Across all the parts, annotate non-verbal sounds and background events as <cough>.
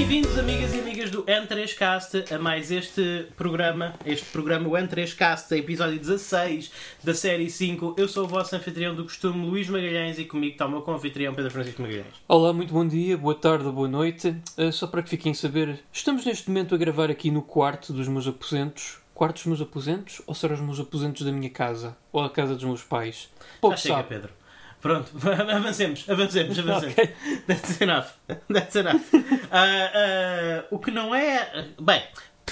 Bem-vindos, amigas e amigas do N3Cast, a mais este programa, este programa, o N3Cast, episódio 16 da série 5. Eu sou o vosso anfitrião do costume, Luís Magalhães, e comigo está o meu confitrião, Pedro Francisco Magalhães. Olá, muito bom dia, boa tarde, boa noite. Uh, só para que fiquem a saber, estamos neste momento a gravar aqui no quarto dos meus aposentos. Quarto dos meus aposentos? Ou serão os meus aposentos da minha casa? Ou a casa dos meus pais? Pouco Já chega, sabe. Pedro. Pronto, <laughs> avancemos, avancemos, <laughs> avancemos. Okay. That's enough. <laughs> That's enough. Uh, uh, o que não é. Bem,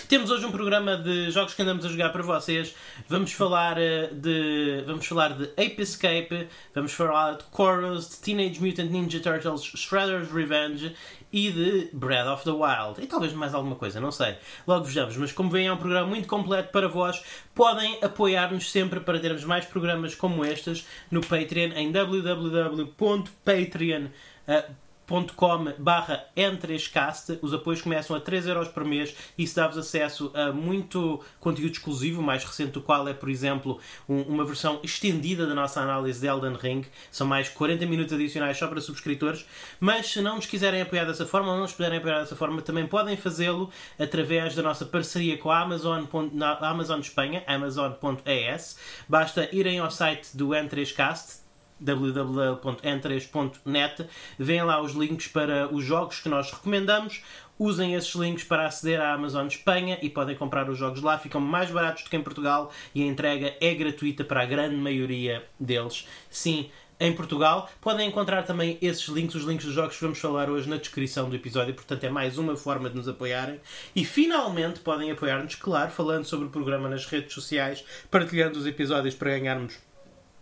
temos hoje um programa de jogos que andamos a jogar para vocês. Vamos falar uh, de vamos falar de Ape Escape, vamos falar de Chorus, de Teenage Mutant Ninja Turtles, Shredder's Revenge e de Breath of the Wild. E talvez mais alguma coisa, não sei. Logo vejamos. Mas como veem, é um programa muito completo para vós. Podem apoiar-nos sempre para termos mais programas como estes no Patreon em www.patreon.com patreon.com barra N3Cast. Os apoios começam a 3 euros por mês e isso dá-vos acesso a muito conteúdo exclusivo, mais recente do qual é, por exemplo, um, uma versão estendida da nossa análise de Elden Ring. São mais 40 minutos adicionais só para subscritores. Mas se não nos quiserem apoiar dessa forma ou não nos puderem apoiar dessa forma, também podem fazê-lo através da nossa parceria com a Amazon, na Amazon Espanha, amazon.es. Basta irem ao site do N3Cast, www.n3.net. Vêem lá os links para os jogos que nós recomendamos. Usem esses links para aceder à Amazon Espanha e podem comprar os jogos lá. Ficam mais baratos do que em Portugal e a entrega é gratuita para a grande maioria deles. Sim, em Portugal. Podem encontrar também esses links, os links dos jogos que vamos falar hoje na descrição do episódio, portanto é mais uma forma de nos apoiarem. E finalmente podem apoiar-nos, claro, falando sobre o programa nas redes sociais, partilhando os episódios para ganharmos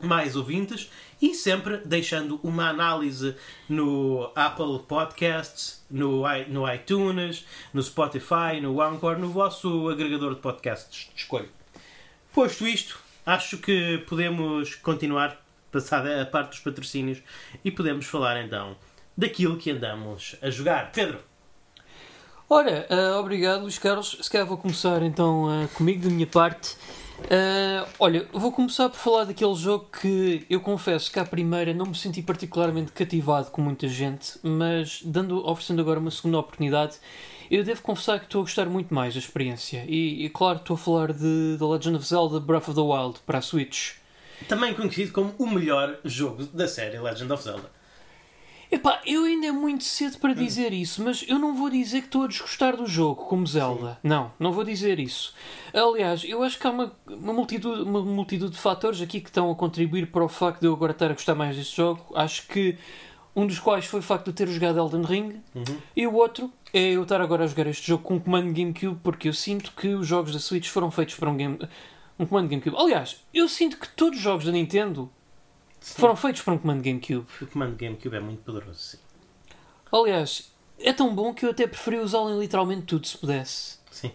mais ouvintes e sempre deixando uma análise no Apple Podcasts, no, no iTunes, no Spotify, no Anchor, no vosso agregador de podcasts de escolha. Posto isto, acho que podemos continuar, passada a parte dos patrocínios, e podemos falar então daquilo que andamos a jogar. Pedro! Ora, uh, obrigado Luís Carlos. Se calhar vou começar então uh, comigo, da minha parte. Uh, olha, vou começar por falar daquele jogo que eu confesso que à primeira não me senti particularmente cativado com muita gente, mas dando, oferecendo agora uma segunda oportunidade, eu devo confessar que estou a gostar muito mais da experiência. E, e claro, estou a falar de The Legend of Zelda Breath of the Wild para a Switch. Também conhecido como o melhor jogo da série Legend of Zelda. Epá, eu ainda é muito cedo para dizer isso, mas eu não vou dizer que estou a desgostar do jogo, como Zelda. Sim. Não, não vou dizer isso. Aliás, eu acho que há uma, uma, multitude, uma multitude de fatores aqui que estão a contribuir para o facto de eu agora estar a gostar mais deste jogo. Acho que um dos quais foi o facto de ter jogado Elden Ring, uhum. e o outro é eu estar agora a jogar este jogo com um comando GameCube, porque eu sinto que os jogos da Switch foram feitos para um, game, um comando GameCube. Aliás, eu sinto que todos os jogos da Nintendo Sim. Foram feitos para um comando GameCube. O comando GameCube é muito poderoso, sim. Aliás, é tão bom que eu até preferi usá-lo em literalmente tudo, se pudesse. Sim.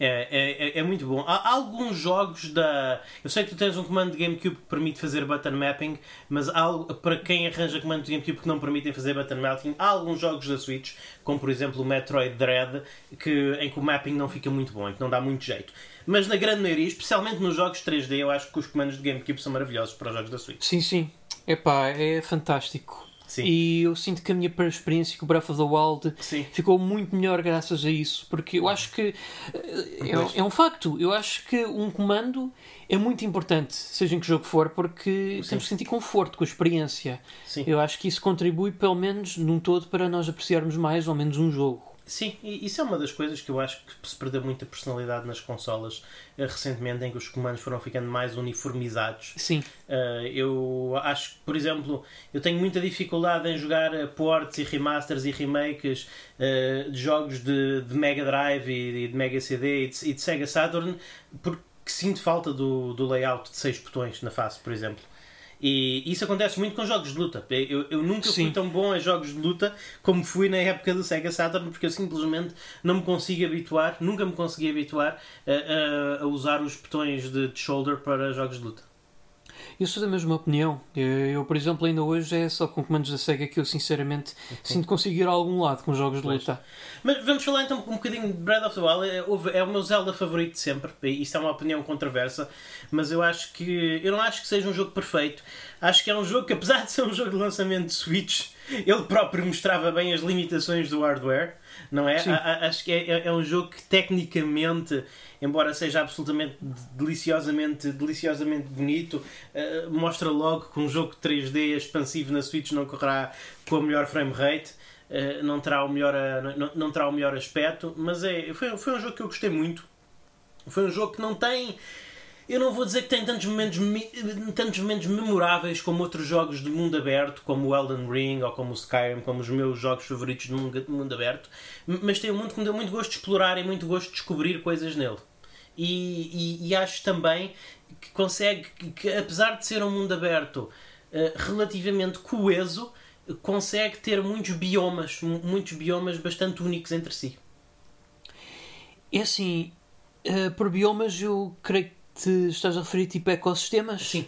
É, é, é, é muito bom. Há, alguns jogos da. Eu sei que tu tens um comando de GameCube que permite fazer button mapping, mas há, para quem arranja comando de GameCube que não permitem fazer button mapping, há alguns jogos da Switch, como por exemplo o Metroid Dread, que, em que o mapping não fica muito bom, em que não dá muito jeito. Mas na grande maioria, especialmente nos jogos 3D, eu acho que os comandos de GameCube são maravilhosos para os jogos da Switch. Sim, sim. Epá, é fantástico. Sim. E eu sinto que a minha experiência com Breath of the Wild Sim. ficou muito melhor graças a isso. Porque eu acho que é, é, um facto. Eu acho que um comando é muito importante, seja em que jogo for, porque Sim. temos que sentir conforto com a experiência. Eu acho que isso contribui, pelo menos num todo, para nós apreciarmos mais ou menos um jogo. Sim, e isso é uma das coisas que eu acho que se perdeu muita personalidade nas consolas uh, recentemente, em que os comandos foram ficando mais uniformizados. Sim. Uh, eu acho que, por exemplo, eu tenho muita dificuldade em jogar eh, ports e remasters e remakes uh, de jogos de, de, Mega Drive e, de Mega CD e de, e de Sega Saturn, porque sinto falta do, do layout de seis botões na face, por exemplo. E isso acontece muito com jogos de luta. Eu, eu nunca Sim. fui tão bom em jogos de luta como fui na época do Sega Saturn, porque eu simplesmente não me consigo habituar, nunca me consegui habituar a, a, a usar os botões de, de shoulder para jogos de luta. Eu sou da mesma opinião. Eu, eu, por exemplo, ainda hoje é só com comandos da SEGA que eu sinceramente okay. sinto conseguir ir a algum lado com jogos de pois. luta. Mas vamos falar então um bocadinho de Breath of the Wild. É, é o meu Zelda favorito de sempre. Isto é uma opinião controversa, mas eu acho que. Eu não acho que seja um jogo perfeito. Acho que é um jogo que, <laughs> apesar de ser um jogo de lançamento de Switch, ele próprio mostrava bem as limitações do hardware, não é? A, a, acho que é, é, é, um jogo que tecnicamente, embora seja absolutamente deliciosamente, deliciosamente bonito, uh, mostra logo que um jogo 3D expansivo na Switch não correrá com a melhor frame rate. Uh, não, terá o melhor, uh, não, não terá o melhor aspecto, mas é, foi, foi um jogo que eu gostei muito. Foi um jogo que não tem eu não vou dizer que tem tantos momentos, tantos momentos memoráveis como outros jogos de mundo aberto, como o Elden Ring ou como o Skyrim, como os meus jogos favoritos de mundo aberto, mas tem um mundo que me deu muito gosto de explorar e muito gosto de descobrir coisas nele. E, e, e acho também que consegue, que apesar de ser um mundo aberto uh, relativamente coeso, consegue ter muitos biomas, muitos biomas bastante únicos entre si. É assim, uh, por biomas eu creio te estás a referir tipo ecossistemas? Sim.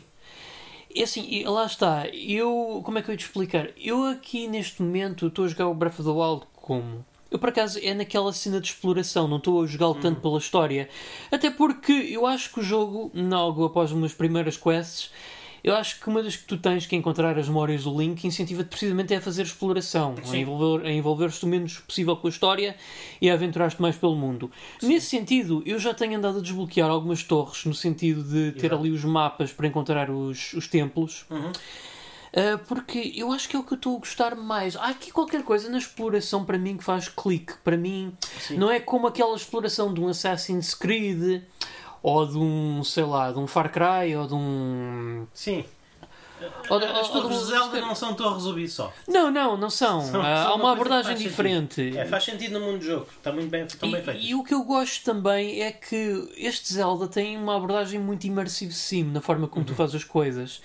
É assim, lá está. Eu. Como é que eu ia te explicar? Eu aqui neste momento estou a jogar o Breath of the Wild como? Eu por acaso é naquela cena de exploração, não estou a jogá-lo tanto uhum. pela história. Até porque eu acho que o jogo, logo após umas primeiras quests, eu acho que uma das que tu tens que encontrar as memórias do Link incentiva-te precisamente é a fazer exploração, a envolver, a envolver-te o menos possível com a história e a aventurar-te mais pelo mundo. Sim. Nesse sentido, eu já tenho andado a desbloquear algumas torres, no sentido de ter Exato. ali os mapas para encontrar os, os templos. Uhum. Uh, porque eu acho que é o que eu estou a gostar mais. Há aqui qualquer coisa na exploração para mim que faz clique. Para mim, Sim. não é como aquela exploração de um Assassin's Creed ou de um, sei lá, de um Far Cry ou de um. Sim. Ou As torres de Zelda não são torres Ubisoft. Não, não, não são. são Há são uma, uma abordagem diferente. É, faz sentido no mundo do jogo. Está muito bem, estão e, bem feito. E o que eu gosto também é que este Zelda tem uma abordagem muito immersive sim na forma como uhum. tu fazes as coisas.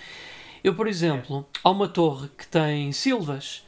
Eu, por exemplo, é. há uma torre que tem silvas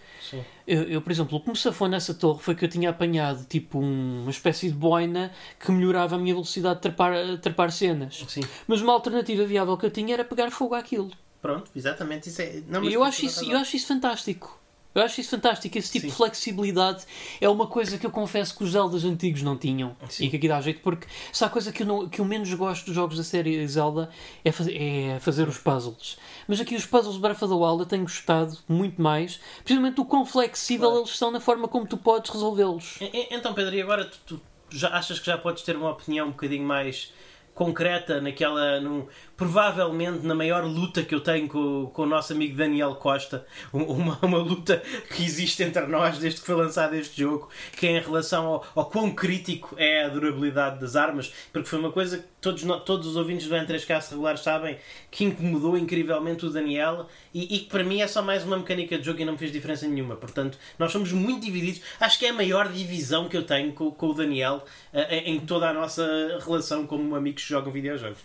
eu, eu, por exemplo, o que me safou nessa torre foi que eu tinha apanhado tipo um, uma espécie de boina que melhorava a minha velocidade de trepar, trepar cenas. Sim. Mas uma alternativa viável que eu tinha era pegar fogo àquilo. Pronto, exatamente. Isso é... Não, eu, acho isso, eu acho isso fantástico. Eu acho isso fantástico. Esse tipo Sim. de flexibilidade é uma coisa que eu confesso que os Zeldas antigos não tinham. Sim. E que aqui dá jeito, porque se há coisa que eu, não, que eu menos gosto dos jogos da série Zelda é, faz, é fazer os puzzles. Mas aqui os puzzles de Breath of the Wild eu tenho gostado muito mais, precisamente do quão flexível claro. eles são na forma como tu podes resolvê-los. Então, Pedro, e agora tu, tu já achas que já podes ter uma opinião um bocadinho mais concreta naquela. Num, provavelmente na maior luta que eu tenho com, com o nosso amigo Daniel Costa, uma, uma luta que existe entre nós desde que foi lançado este jogo, que é em relação ao, ao quão crítico é a durabilidade das armas, porque foi uma coisa que todos, todos os ouvintes do N3K regulares sabem que incomodou incrivelmente o Daniel e, e que para mim é só mais uma mecânica de jogo e não fez diferença nenhuma. Portanto, nós somos muito divididos. Acho que é a maior divisão que eu tenho com, com o Daniel uh, em toda a nossa relação como amigos que jogam videojogos.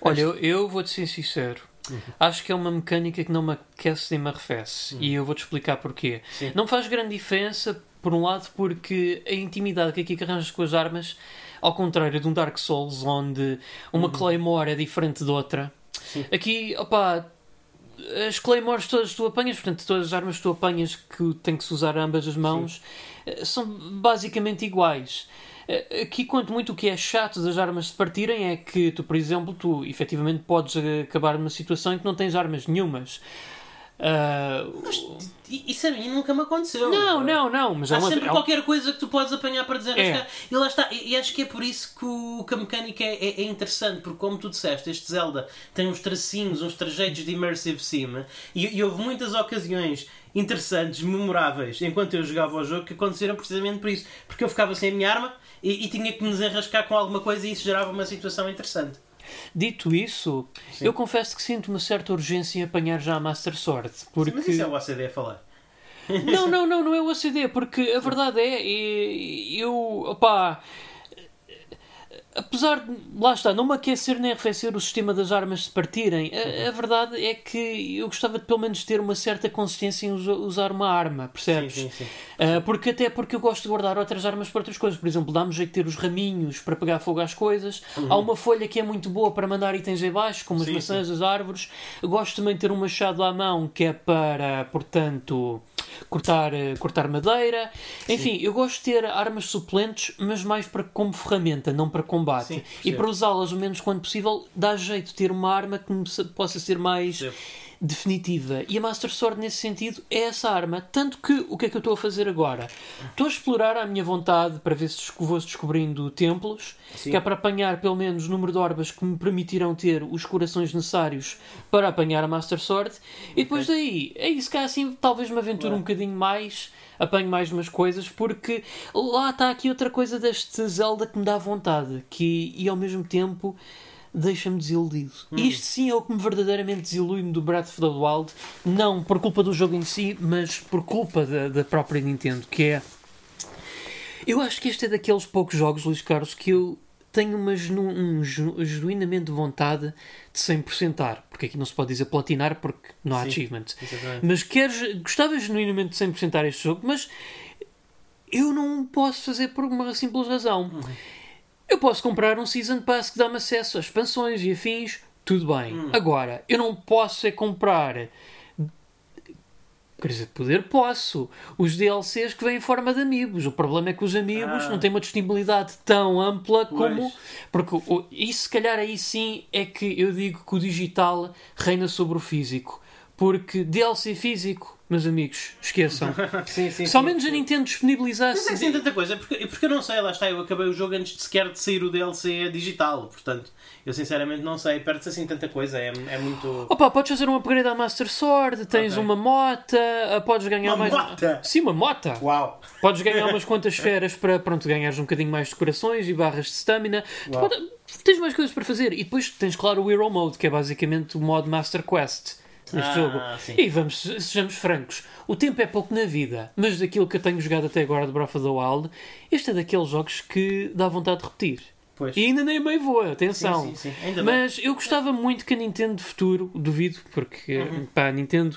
Olha, eu, eu vou-te ser sincero. Uhum. Acho que é uma mecânica que não me aquece nem me arrefece. Uhum. E eu vou-te explicar porquê. Sim. Não faz grande diferença, por um lado, porque a intimidade que aqui que arranjas com as armas, ao contrário de um Dark Souls, onde uma uhum. Claymore é diferente de outra, Sim. aqui, opá, as Claymores todas tu apanhas, portanto, todas as armas que tu apanhas que tem que se usar ambas as mãos, Sim. Eh, são basicamente iguais. Eh, aqui, quanto muito o que é chato das armas se partirem é que tu, por exemplo, tu efetivamente podes acabar numa situação em que não tens armas nenhumas. Uh, mas isso a mim nunca me aconteceu. Não, não, não. Mas é Há uma, sempre é qualquer coisa que tu podes apanhar para desenrascar. É. E lá está. E acho que é por isso que, o, que a mecânica é, é, é, interessante, porque como tu disseste, este Zelda tem uns tracinhos, uns trajeitos de immersive sim, e, e houve muitas ocasiões interessantes, memoráveis, enquanto eu jogava o jogo, que aconteceram precisamente por isso. Porque eu ficava sem a minha arma e, e tinha que me desenrascar com alguma coisa e isso gerava uma situação interessante. Dito isso, Sim. eu confesso que sinto uma certa urgência em apanhar já a Master Sword. Porque... Sim, mas isso é o ACD a falar. Não, não, não, não é o ACD, porque a verdade é, eu, opá, apesar de, lá está, não me aquecer nem arrefecer o sistema das armas se partirem, a, a, verdade é que eu gostava de pelo menos ter uma certa consistência em usar uma arma, percebes? Sim, sim, sim. Uh, porque até porque eu gosto de guardar outras armas para outras coisas, por exemplo, dá-me jeito de ter os raminhos para pegar fogo às coisas, uhum. há uma folha que é muito boa para mandar itens abaixo, como as maçãs, as árvores, eu gosto também de ter um machado à mão que é para, portanto cortar, eh, cortar madeira. Enfim, eu gosto de ter armas suplentes, mas mais para como ferramenta, não para combate. Sim, e para usá-las o menos quanto possível, dá jeito de ter uma arma que possa ser mais definitiva. E a Master Sword, nesse sentido, é essa arma. Tanto que, o que é que eu estou a fazer agora? Estou a explorar à minha vontade para ver se vou descobrindo templos, Sim. que é para apanhar pelo menos o número de orbas que me permitirão ter os corações necessários para apanhar a Master Sword. E depois daí, é isso que assim, talvez me aventure um bocadinho mais, apanho mais umas coisas, porque lá está aqui outra coisa deste Zelda que me dá vontade, que e ao mesmo tempo deixa-me desiludido. Isto sim é o que me verdadeiramente desilui-me do Breath of the Wild, não por culpa do jogo em si, mas por culpa da, da própria Nintendo, que é. Eu acho que este é daqueles poucos jogos, Luís Carlos, que eu tenho uma genu, um, genu- genuinamente vontade de 100%ar. Porque aqui não se pode dizer platinar porque não há Sim. achievement. Exatamente. Mas queres, gostava genuinamente de 100%ar este jogo, mas eu não posso fazer por uma simples razão. Eu posso comprar um Season Pass que dá-me acesso a expansões e afins, tudo bem. Agora, eu não posso é comprar. Quer dizer, poder posso. Os DLCs que vêm em forma de amigos. O problema é que os amigos Ah. não têm uma disponibilidade tão ampla como. Pois. Porque isso, se calhar, aí sim é que eu digo que o digital reina sobre o físico. Porque DLC físico, meus amigos, esqueçam. <laughs> sim, sim, Se ao menos a Nintendo disponibilizasse. Mas é assim tanta coisa, porque, porque eu não sei, lá está, eu acabei o jogo antes de sequer de sair o DLC digital, portanto, eu sinceramente não sei, perde-se assim tanta coisa, é, é muito. Opa, podes fazer um upgrade à Master Sword, tens Ok. uma mota, ah, podes ganhar Uma mais. mota? Sim, uma mota! Uau! Podes ganhar <laughs> umas quantas esferas para pronto, ganhares um bocadinho mais de corações e barras de stamina. Pode- tens mais coisas para fazer. E depois tens, claro, o Hero Mode, que é basicamente o modo Master Quest neste Ah, jogo. sim. E vamos, sejamos francos, o tempo é pouco na vida, mas daquilo que eu tenho jogado até agora de Breath of the Wild, este é daqueles jogos que dá vontade de repetir. Pois. E ainda nem meio voa, atenção. Sim, sim, sim. Ainda bem. Mas eu gostava muito que a Nintendo de futuro, duvido, porque Uhum. pá, a Nintendo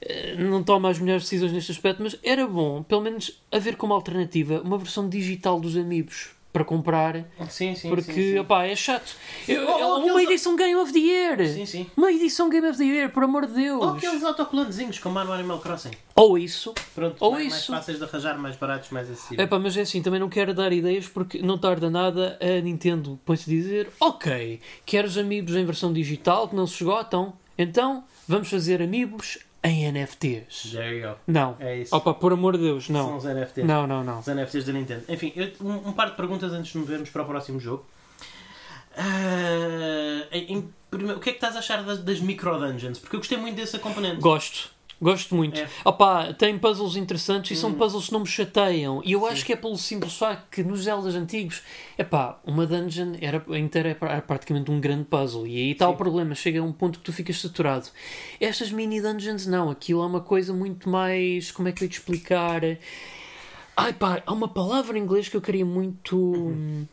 eh, não toma as melhores decisões neste aspecto, mas era bom, pelo menos, haver como alternativa uma versão digital dos amigos para comprar, Sim, sim. porque sim, sim. opá, é chato. Eu- Ou- ou uma aqueles- edição Game of the Year! Sim, sim. Uma edição Game of the Year, por amor de Deus! Ou aqueles autocolantezinhos como há no Animal Crossing. Ou isso. Pronto, Ou mais, isso. mais fáceis de arranjar, mais baratos, mais acessíveis. Epá, mas é assim, também não quero dar ideias porque não tarda nada a Nintendo põe-se a dizer ok, queres amigos em versão digital que não se esgotam? Então vamos fazer amigos em NFTs. There you go. Não. É isso. Opa, por amor de Deus, São não. os NFTs. Não, não, não. Os NFTs da Nintendo. Enfim, eu- um, um par de perguntas antes de nos vermos para o próximo jogo. Ah, em- em primeiro, o que é que estás a achar das, das micro dungeons? Porque eu gostei muito dessa componente. Gosto. Gosto muito. É. Opa, tem puzzles interessantes e são puzzles que não me chateiam. E eu acho que é pelo simples facto que nos Zeldas antigos, epá, uma dungeon era, inteira era praticamente um grande puzzle. E aí está o Sim. problema, chega a um ponto que tu ficas saturado. Estas mini dungeons não, aquilo é uma coisa muito mais. Como é que eu ia te explicar? Ai pá, há uma palavra em inglês que eu queria muito. Uhum.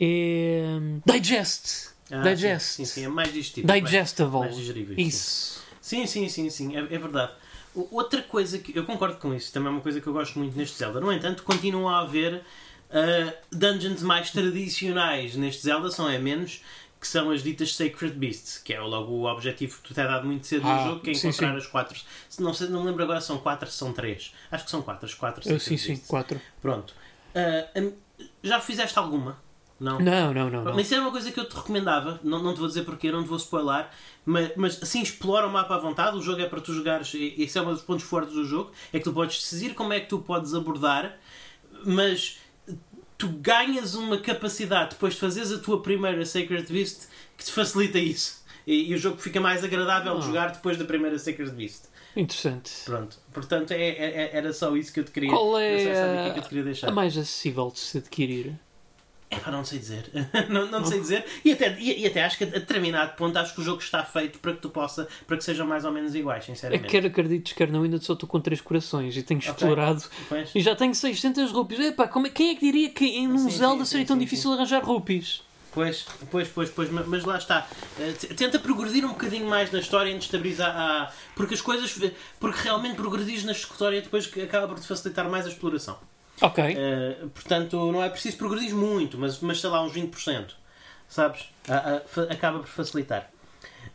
É, digest. Ah, digest. Sim, sim, sim, é mais digestivo. Digestible. Mais, mais digerível. sim. Isso. Sim, sim, sim, sim, é, é verdade. Outra coisa que eu concordo com isso, também é uma coisa que eu gosto muito neste Zelda. No entanto, continua a haver ah, dungeons mais tradicionais neste Zelda, são é menos, que são as ditas Sacred Beasts, que é logo o objetivo que tu te é dado muito cedo Ah, no jogo, que é sim, encontrar sim. as quatro. Se Não, sei, não me lembro agora se são quatro, se são três. Acho que são quatro, as quatro Eu, Sacred sim, sim, Beasts. quatro. Pronto. Ah, hum, já fizeste alguma? Não? Não, não, não. não. Mas isso era uma coisa que eu te recomendava, não, não te vou dizer porquê, não te vou spoiler, mas, mas assim explora o mapa à vontade, o jogo é para tu jogares, e esse é um dos pontos fortes do jogo, é que tu podes decidir como é que tu podes abordar, mas tu ganhas uma capacidade depois de fazeres a tua primeira Sacred Beast que te facilita isso. E, e o jogo fica mais agradável de Ah. jogar depois da primeira Sacred Beast. Interessante. Pronto. Portanto, é, é- é- era só isso que eu te queria, Qual é que é a mais acessível de se adquirir? É pá, não sei dizer. <laughs> não, não sei dizer. E até, e, e até acho que a determinado ponto acho que o jogo está feito para que tu possa, para que sejam mais ou menos iguais, É sinceramente. que quer acredites, quer não, ainda só estou com três corações e tenho explorado Pois. e já tenho 600 rupias. Epá, como é- quem é que diria que em um Sim, Zelda sim, seria sim, tão sim, difícil arranjar rupias? Pois, pois, pois, pois, ma- mas lá está. Eh, Tenta progredir um bocadinho mais na história antes de abrir a, Porque as coisas. Porque realmente progredires na história depois que acaba por te facilitar mais a exploração. Ok. Eh, portanto, não é preciso progredir muito, mas, mas sei lá, uns 20%. Sabes? Acaba por facilitar.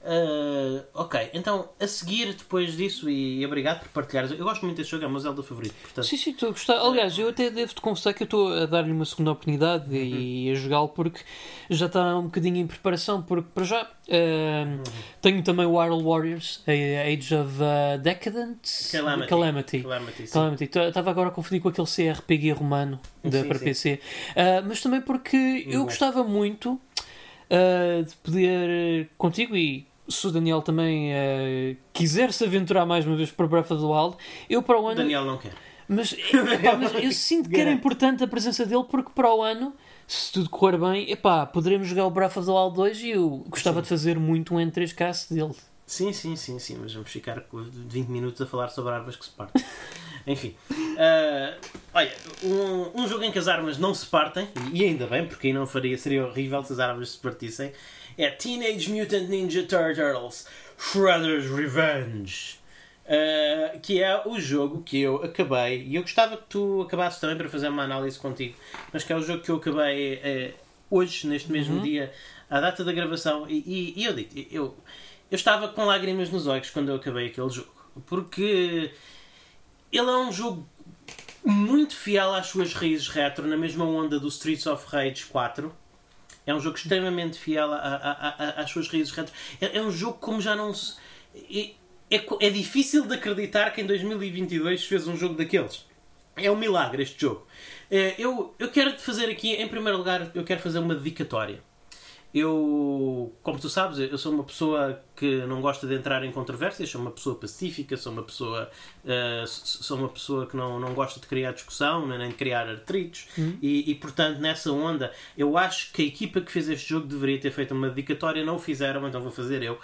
Uh, ok, então a seguir depois disso, e, e obrigado por partilhares. Eu gosto muito deste jogo, é o meu Zelda favorito. Portanto, Sim, sim, estou a gostar. Aliás, eu até devo-te confessar que eu estou a dar-lhe uma segunda oportunidade e a jogá-lo porque já está um bocadinho em preparação. Porque, para já, uh, tenho também o Iron Warriors, a Age of uh, Decadence Calamity. Calamity. Calamity. Calamity. T- Estava agora a confundir com aquele CRPG romano da, Sim, para sim. PC. Uh, mas também porque eu Bom. gostava muito uh, de poder contigo e se o Daniel também uh, quiser se aventurar mais uma vez para Breath of the Wild, eu para o ano. Daniel não quer. Mas, <laughs> epá, mas eu sinto que era importante a presença dele porque para o ano, se tudo correr bem, epá, poderemos jogar o Breath of the Wild 2 e eu gostava de fazer muito um N3Cast dele. Sim, sim, sim, sim, mas vamos ficar com 20 minutos a falar sobre armas que se partem. <laughs> Enfim, ah, olha, um, um jogo em que as armas não se partem, e ainda bem, porque aí não faria, seria horrível se as armas se partissem, é Teenage Mutant Ninja Turtles Shredder's Revenge. ah, que é o jogo que eu acabei, e eu gostava que tu acabasses também para fazer uma análise contigo, mas que é o jogo que eu acabei eh, hoje, neste mesmo dia, à data da gravação, e, e- e eu digo, eu, eu estava com lágrimas nos olhos quando eu acabei aquele jogo, porque ele é um jogo muito fiel às suas raízes retro, na mesma onda do Streets of Rage 4. É um jogo extremamente fiel a- a- a- às suas raízes retro. É, é um jogo como já não se. É, é, é difícil de acreditar que em 2022 se fez um jogo daqueles. É um milagre este jogo. Eh, Eu, eu quero fazer aqui, em primeiro lugar, eu quero fazer uma dedicatória. Eu, como tu sabes, eu sou uma pessoa que não gosta de entrar em controvérsias, sou uma pessoa pacífica, sou uma pessoa, s- sou uma pessoa que não, não gosta de criar discussão, nem de criar atritos, e, e, portanto, nessa onda, eu acho que a equipa que fez este jogo deveria ter feito uma dedicatória, não o fizeram, então vou fazer eu.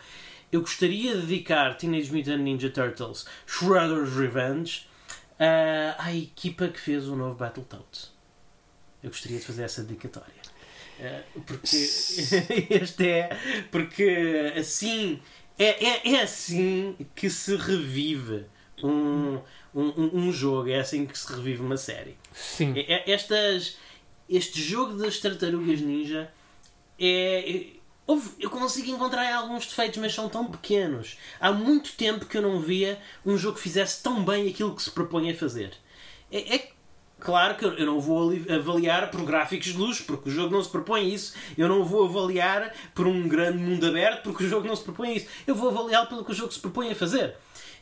Eu gostaria de dedicar Teenage Mutant Ninja Turtles Shredder's Revenge ah, à equipa que fez o novo Battletoads. Eu gostaria de fazer essa dedicatória. Ah, porque <laughs> este é. Porque assim. É, é, é assim que se revive um, um, um- jogo, é assim que se revive uma série. Sim. É- é- Estas, este jogo das tartarugas ninja é. é- eu consigo encontrar alguns defeitos, mas são tão pequenos. Há muito tempo que eu não via um jogo que fizesse tão bem aquilo que se propõe a fazer. É, é claro que eu não vou ali- avaliar por gráficos de luz, porque o jogo não se propõe isso. Eu não vou avaliar por um grande mundo aberto, porque o jogo não se propõe isso. Eu vou avaliá-lo pelo que o jogo se propõe a fazer.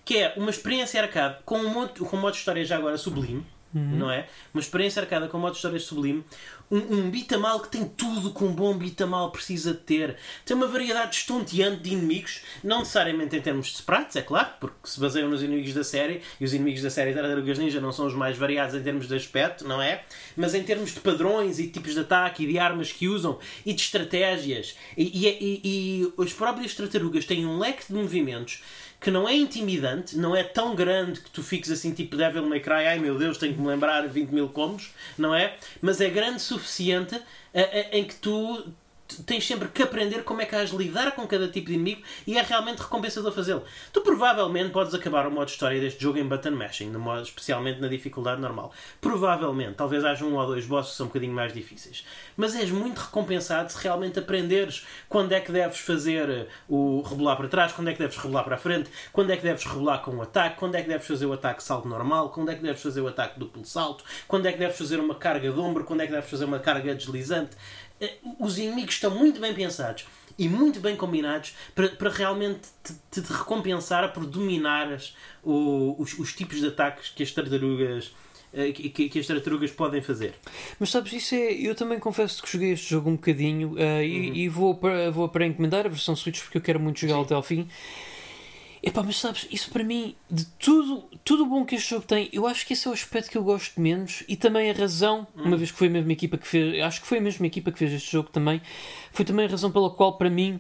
Que é uma experiência arcade com um monte, com um modo de história já agora sublime, não é? Uma experiência arcada com modo de história sublime. Um, um bitamal que tem tudo que um bom bitamal precisa de ter. Tem uma variedade estonteante de inimigos, não necessariamente em termos de sprites, é claro, porque se baseiam nos inimigos da série, e os inimigos da série Tartarugas Ninja não são os mais variados em termos de aspecto, não é? Mas em termos de padrões e tipos de ataque e de armas que usam e de estratégias. E, e, e, e as próprias tartarugas têm um leque de movimentos que não é intimidante, não é tão grande que tu fiques assim tipo Devil May Cry, ai meu Deus, tenho que me lembrar 20 mil combos, não é? Mas é grande o suficiente eh, eh, em que tu tens sempre que aprender como é que de lidar com cada tipo de inimigo e é realmente recompensador fazê-lo. Tu provavelmente podes acabar o modo história deste jogo em button mashing, no modo, especialmente na dificuldade normal. Provavelmente, talvez haja um ou dois bosses que são um bocadinho mais difíceis. Mas és muito recompensado se realmente aprenderes quando é que deves fazer eh, o rebolar para trás, quando é que deves rebolar para a frente, quando é que deves rebolar com o ataque, quando é que deves fazer o ataque salto normal, quando é que deves fazer o ataque duplo salto, quando é que deves fazer uma carga de ombro, quando é que deves fazer uma carga deslizante. Eh, Os inimigos estão muito bem pensados e muito bem combinados para, para realmente te, te- recompensar por dominares o- os, os tipos de ataques que as tartarugas eh, que, que- as tartarugas podem fazer. Mas sabes, isso é. Eu também confesso que joguei este jogo um bocadinho eh, e, e vou, para, vou para encomendar a versão Switch porque eu quero muito jogar até ao fim. Epá, mas sabes, isso para mim, de tudo tudo o bom que este jogo tem, eu acho que esse é o aspecto que eu gosto menos e também a razão, uma vez que foi a mesma equipa que fez, acho que foi a mesma equipa que fez este jogo também, foi também a razão pela qual para mim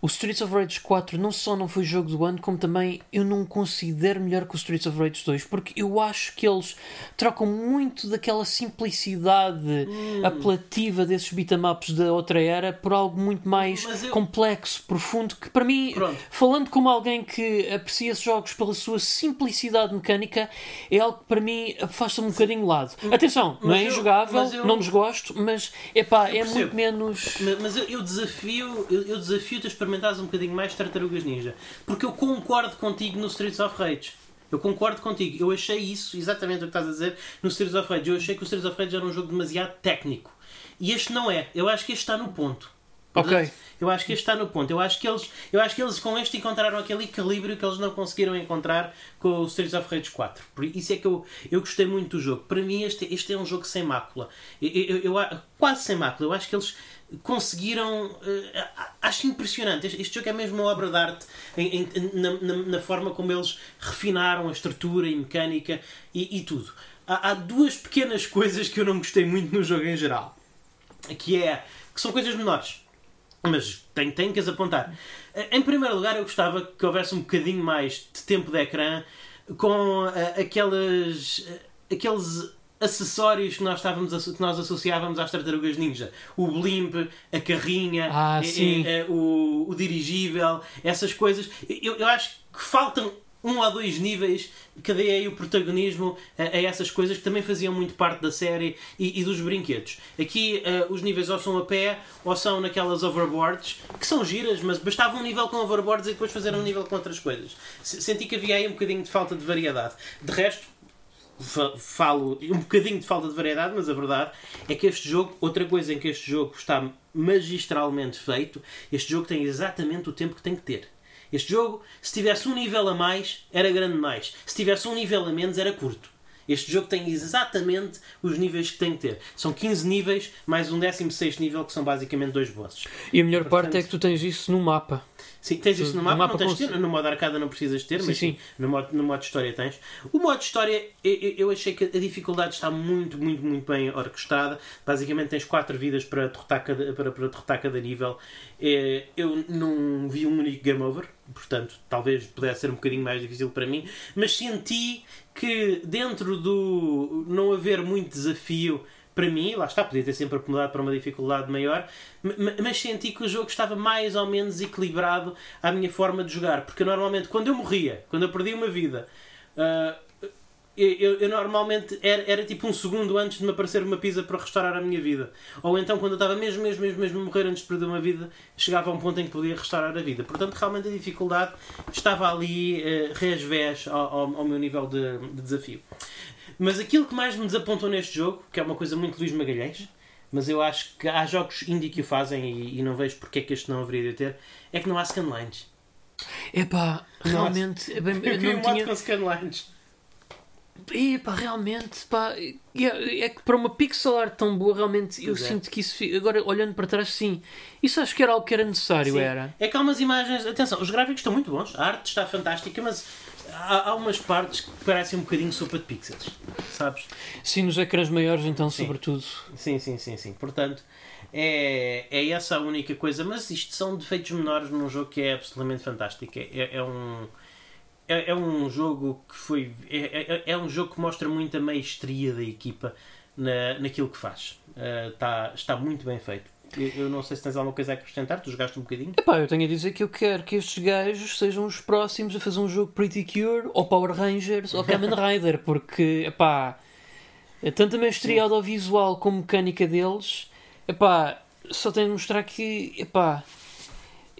o Streets of Rage 4 não só não foi jogo do ano, como também eu não considero melhor que o Streets of Rage 2, porque eu acho que eles trocam muito daquela simplicidade apelativa desses beatemaps da outra era por algo muito mais eu- complexo, profundo, que para mim, Pronto. falando como alguém que aprecia esses jogos pela sua simplicidade mecânica, é algo que para mim afasta-me um bocadinho de lado. Atenção, não Mas é eu- injogável, eu- não desgosto, mas epá, é muito menos. Mas, mas eu, desafio eu, eu desafio-te a experimentares um bocadinho mais Tartarugas Ninja. Porque eu concordo contigo no Streets of Rage. Eu concordo contigo. Eu achei isso, exatamente o que estás a dizer, no Streets of Rage. Eu achei que o Streets of Rage era um jogo demasiado técnico. E este não é. Eu acho que este está no ponto. Ok. Eu acho que este está no ponto. Eu acho que eles, eu acho que eles com este encontraram aquele equilíbrio que eles não conseguiram encontrar com o Streets of Rage 4. Por isso é que eu, eu gostei muito do jogo. Para mim, este, este é um jogo sem mácula. Eu, eu, eu- eu- quase sem mácula. Eu acho que eles conseguiram. eh, acho impressionante. Este, jogo é mesmo uma obra de arte em- em- na, na- na forma como eles refinaram a estrutura e mecânica e, e tudo. Há, há duas pequenas <laughs> coisas que eu não gostei muito no jogo em geral. Que é. que são coisas menores. Mas tenho, tenho que as apontar. Em primeiro lugar, eu gostava que houvesse um bocadinho mais de tempo de ecrã com ah, aquelas, aqueles acessórios que nós, estávamos, que nós associávamos às tartarugas ninja. O blimp, a carrinha, Ah, eh, sim. eh, o, o dirigível, essas coisas. Eu, eu acho que faltam um ou dois níveis que deem o protagonismo a, essas coisas que também faziam muito parte da série e, e dos brinquedos. Aqui eh, os níveis ou são a pé ou são naquelas overboards que são giras, mas bastava um nível com overboards e depois fazer um nível com outras coisas. Se- Senti que havia aí um bocadinho de falta de variedade. De resto, falo um bocadinho de falta de variedade, mas a verdade é que este jogo, outra coisa em que este jogo está magistralmente feito, este jogo tem exatamente o tempo que tem que ter. Este jogo, se tivesse um nível a mais, era grande demais. Se tivesse um nível a menos, era curto. Este jogo tem exatamente os níveis que tem que ter. São 15 níveis, mais um 16 nível, que são basicamente dois bosses. E a melhor Portanto- parte é que tu tens isso no mapa. Sim, tens isso no No mapa, mapa não tens cons- ter, no modo arcada não precisas ter, Sim, mas sim. No, modo, no modo história tens. O modo história, eu, eu- achei que a dificuldade está muito, muito, muito bem orquestrada. Basicamente tens quatro vidas para derrotar cada, para, para derrotar cada nível. Eh, Eu não vi um único game over, portanto talvez pudesse ser um bocadinho mais difícil para mim, mas senti que dentro do não haver muito desafio para mim, lá está, podia ter sempre acomodado para uma dificuldade maior, ma- ma- mas senti que o jogo estava mais ou menos equilibrado à minha forma de jogar, porque normalmente quando eu morria, quando eu perdia uma vida, ah, eu, eu- eu normalmente era, era tipo um segundo antes de me aparecer uma pizza para restaurar a minha vida. Ou então quando eu estava mesmo, mesmo, mesmo, mesmo a morrer antes de perder uma vida, chegava a um ponto em que podia restaurar a vida. Portanto, realmente a dificuldade estava ali uh, resvés ao, ao, ao meu nível de, de desafio. Mas aquilo que mais me desapontou neste jogo, que é uma coisa muito Luís Magalhães, mas eu acho que há jogos indie que o fazem e, e não vejo porque é que este não haveria de ter, é que não há scanlines. Epá, realmente. é bem- Eu <laughs> não tinha. com scanlines. Epá, realmente, pá, é, é que para uma pixel art tão boa, realmente, eu Pois é. sinto que isso. Agora, olhando para trás, sim. Isso acho que era algo que era necessário, Sim. era. É que há umas imagens. Atenção, os gráficos estão muito bons, a arte está fantástica, mas há, há umas partes que parecem um bocadinho sopa de pixels. Sabes? Sim, nos ecrãs maiores, então, Sim. sobretudo. Sim, sim, sim, sim. Portanto, é, é essa a única coisa. Mas isto são defeitos menores num jogo que é absolutamente fantástico. É, é- é um. É, é um jogo que foi. É, é, é um jogo que mostra muito a maestria da equipa na, naquilo que faz. Ah, está, está muito bem feito. Eu, eu não sei se tens alguma coisa a acrescentar, tu jogaste um bocadinho. Epá, eu tenho a dizer que eu quero que estes gajos sejam os próximos a fazer um jogo Pretty Cure, ou Power Rangers, ou Kamen <laughs> Rider, porque, epá, é tanta mestria audiovisual como mecânica deles, epá, só tenho de mostrar que, epá,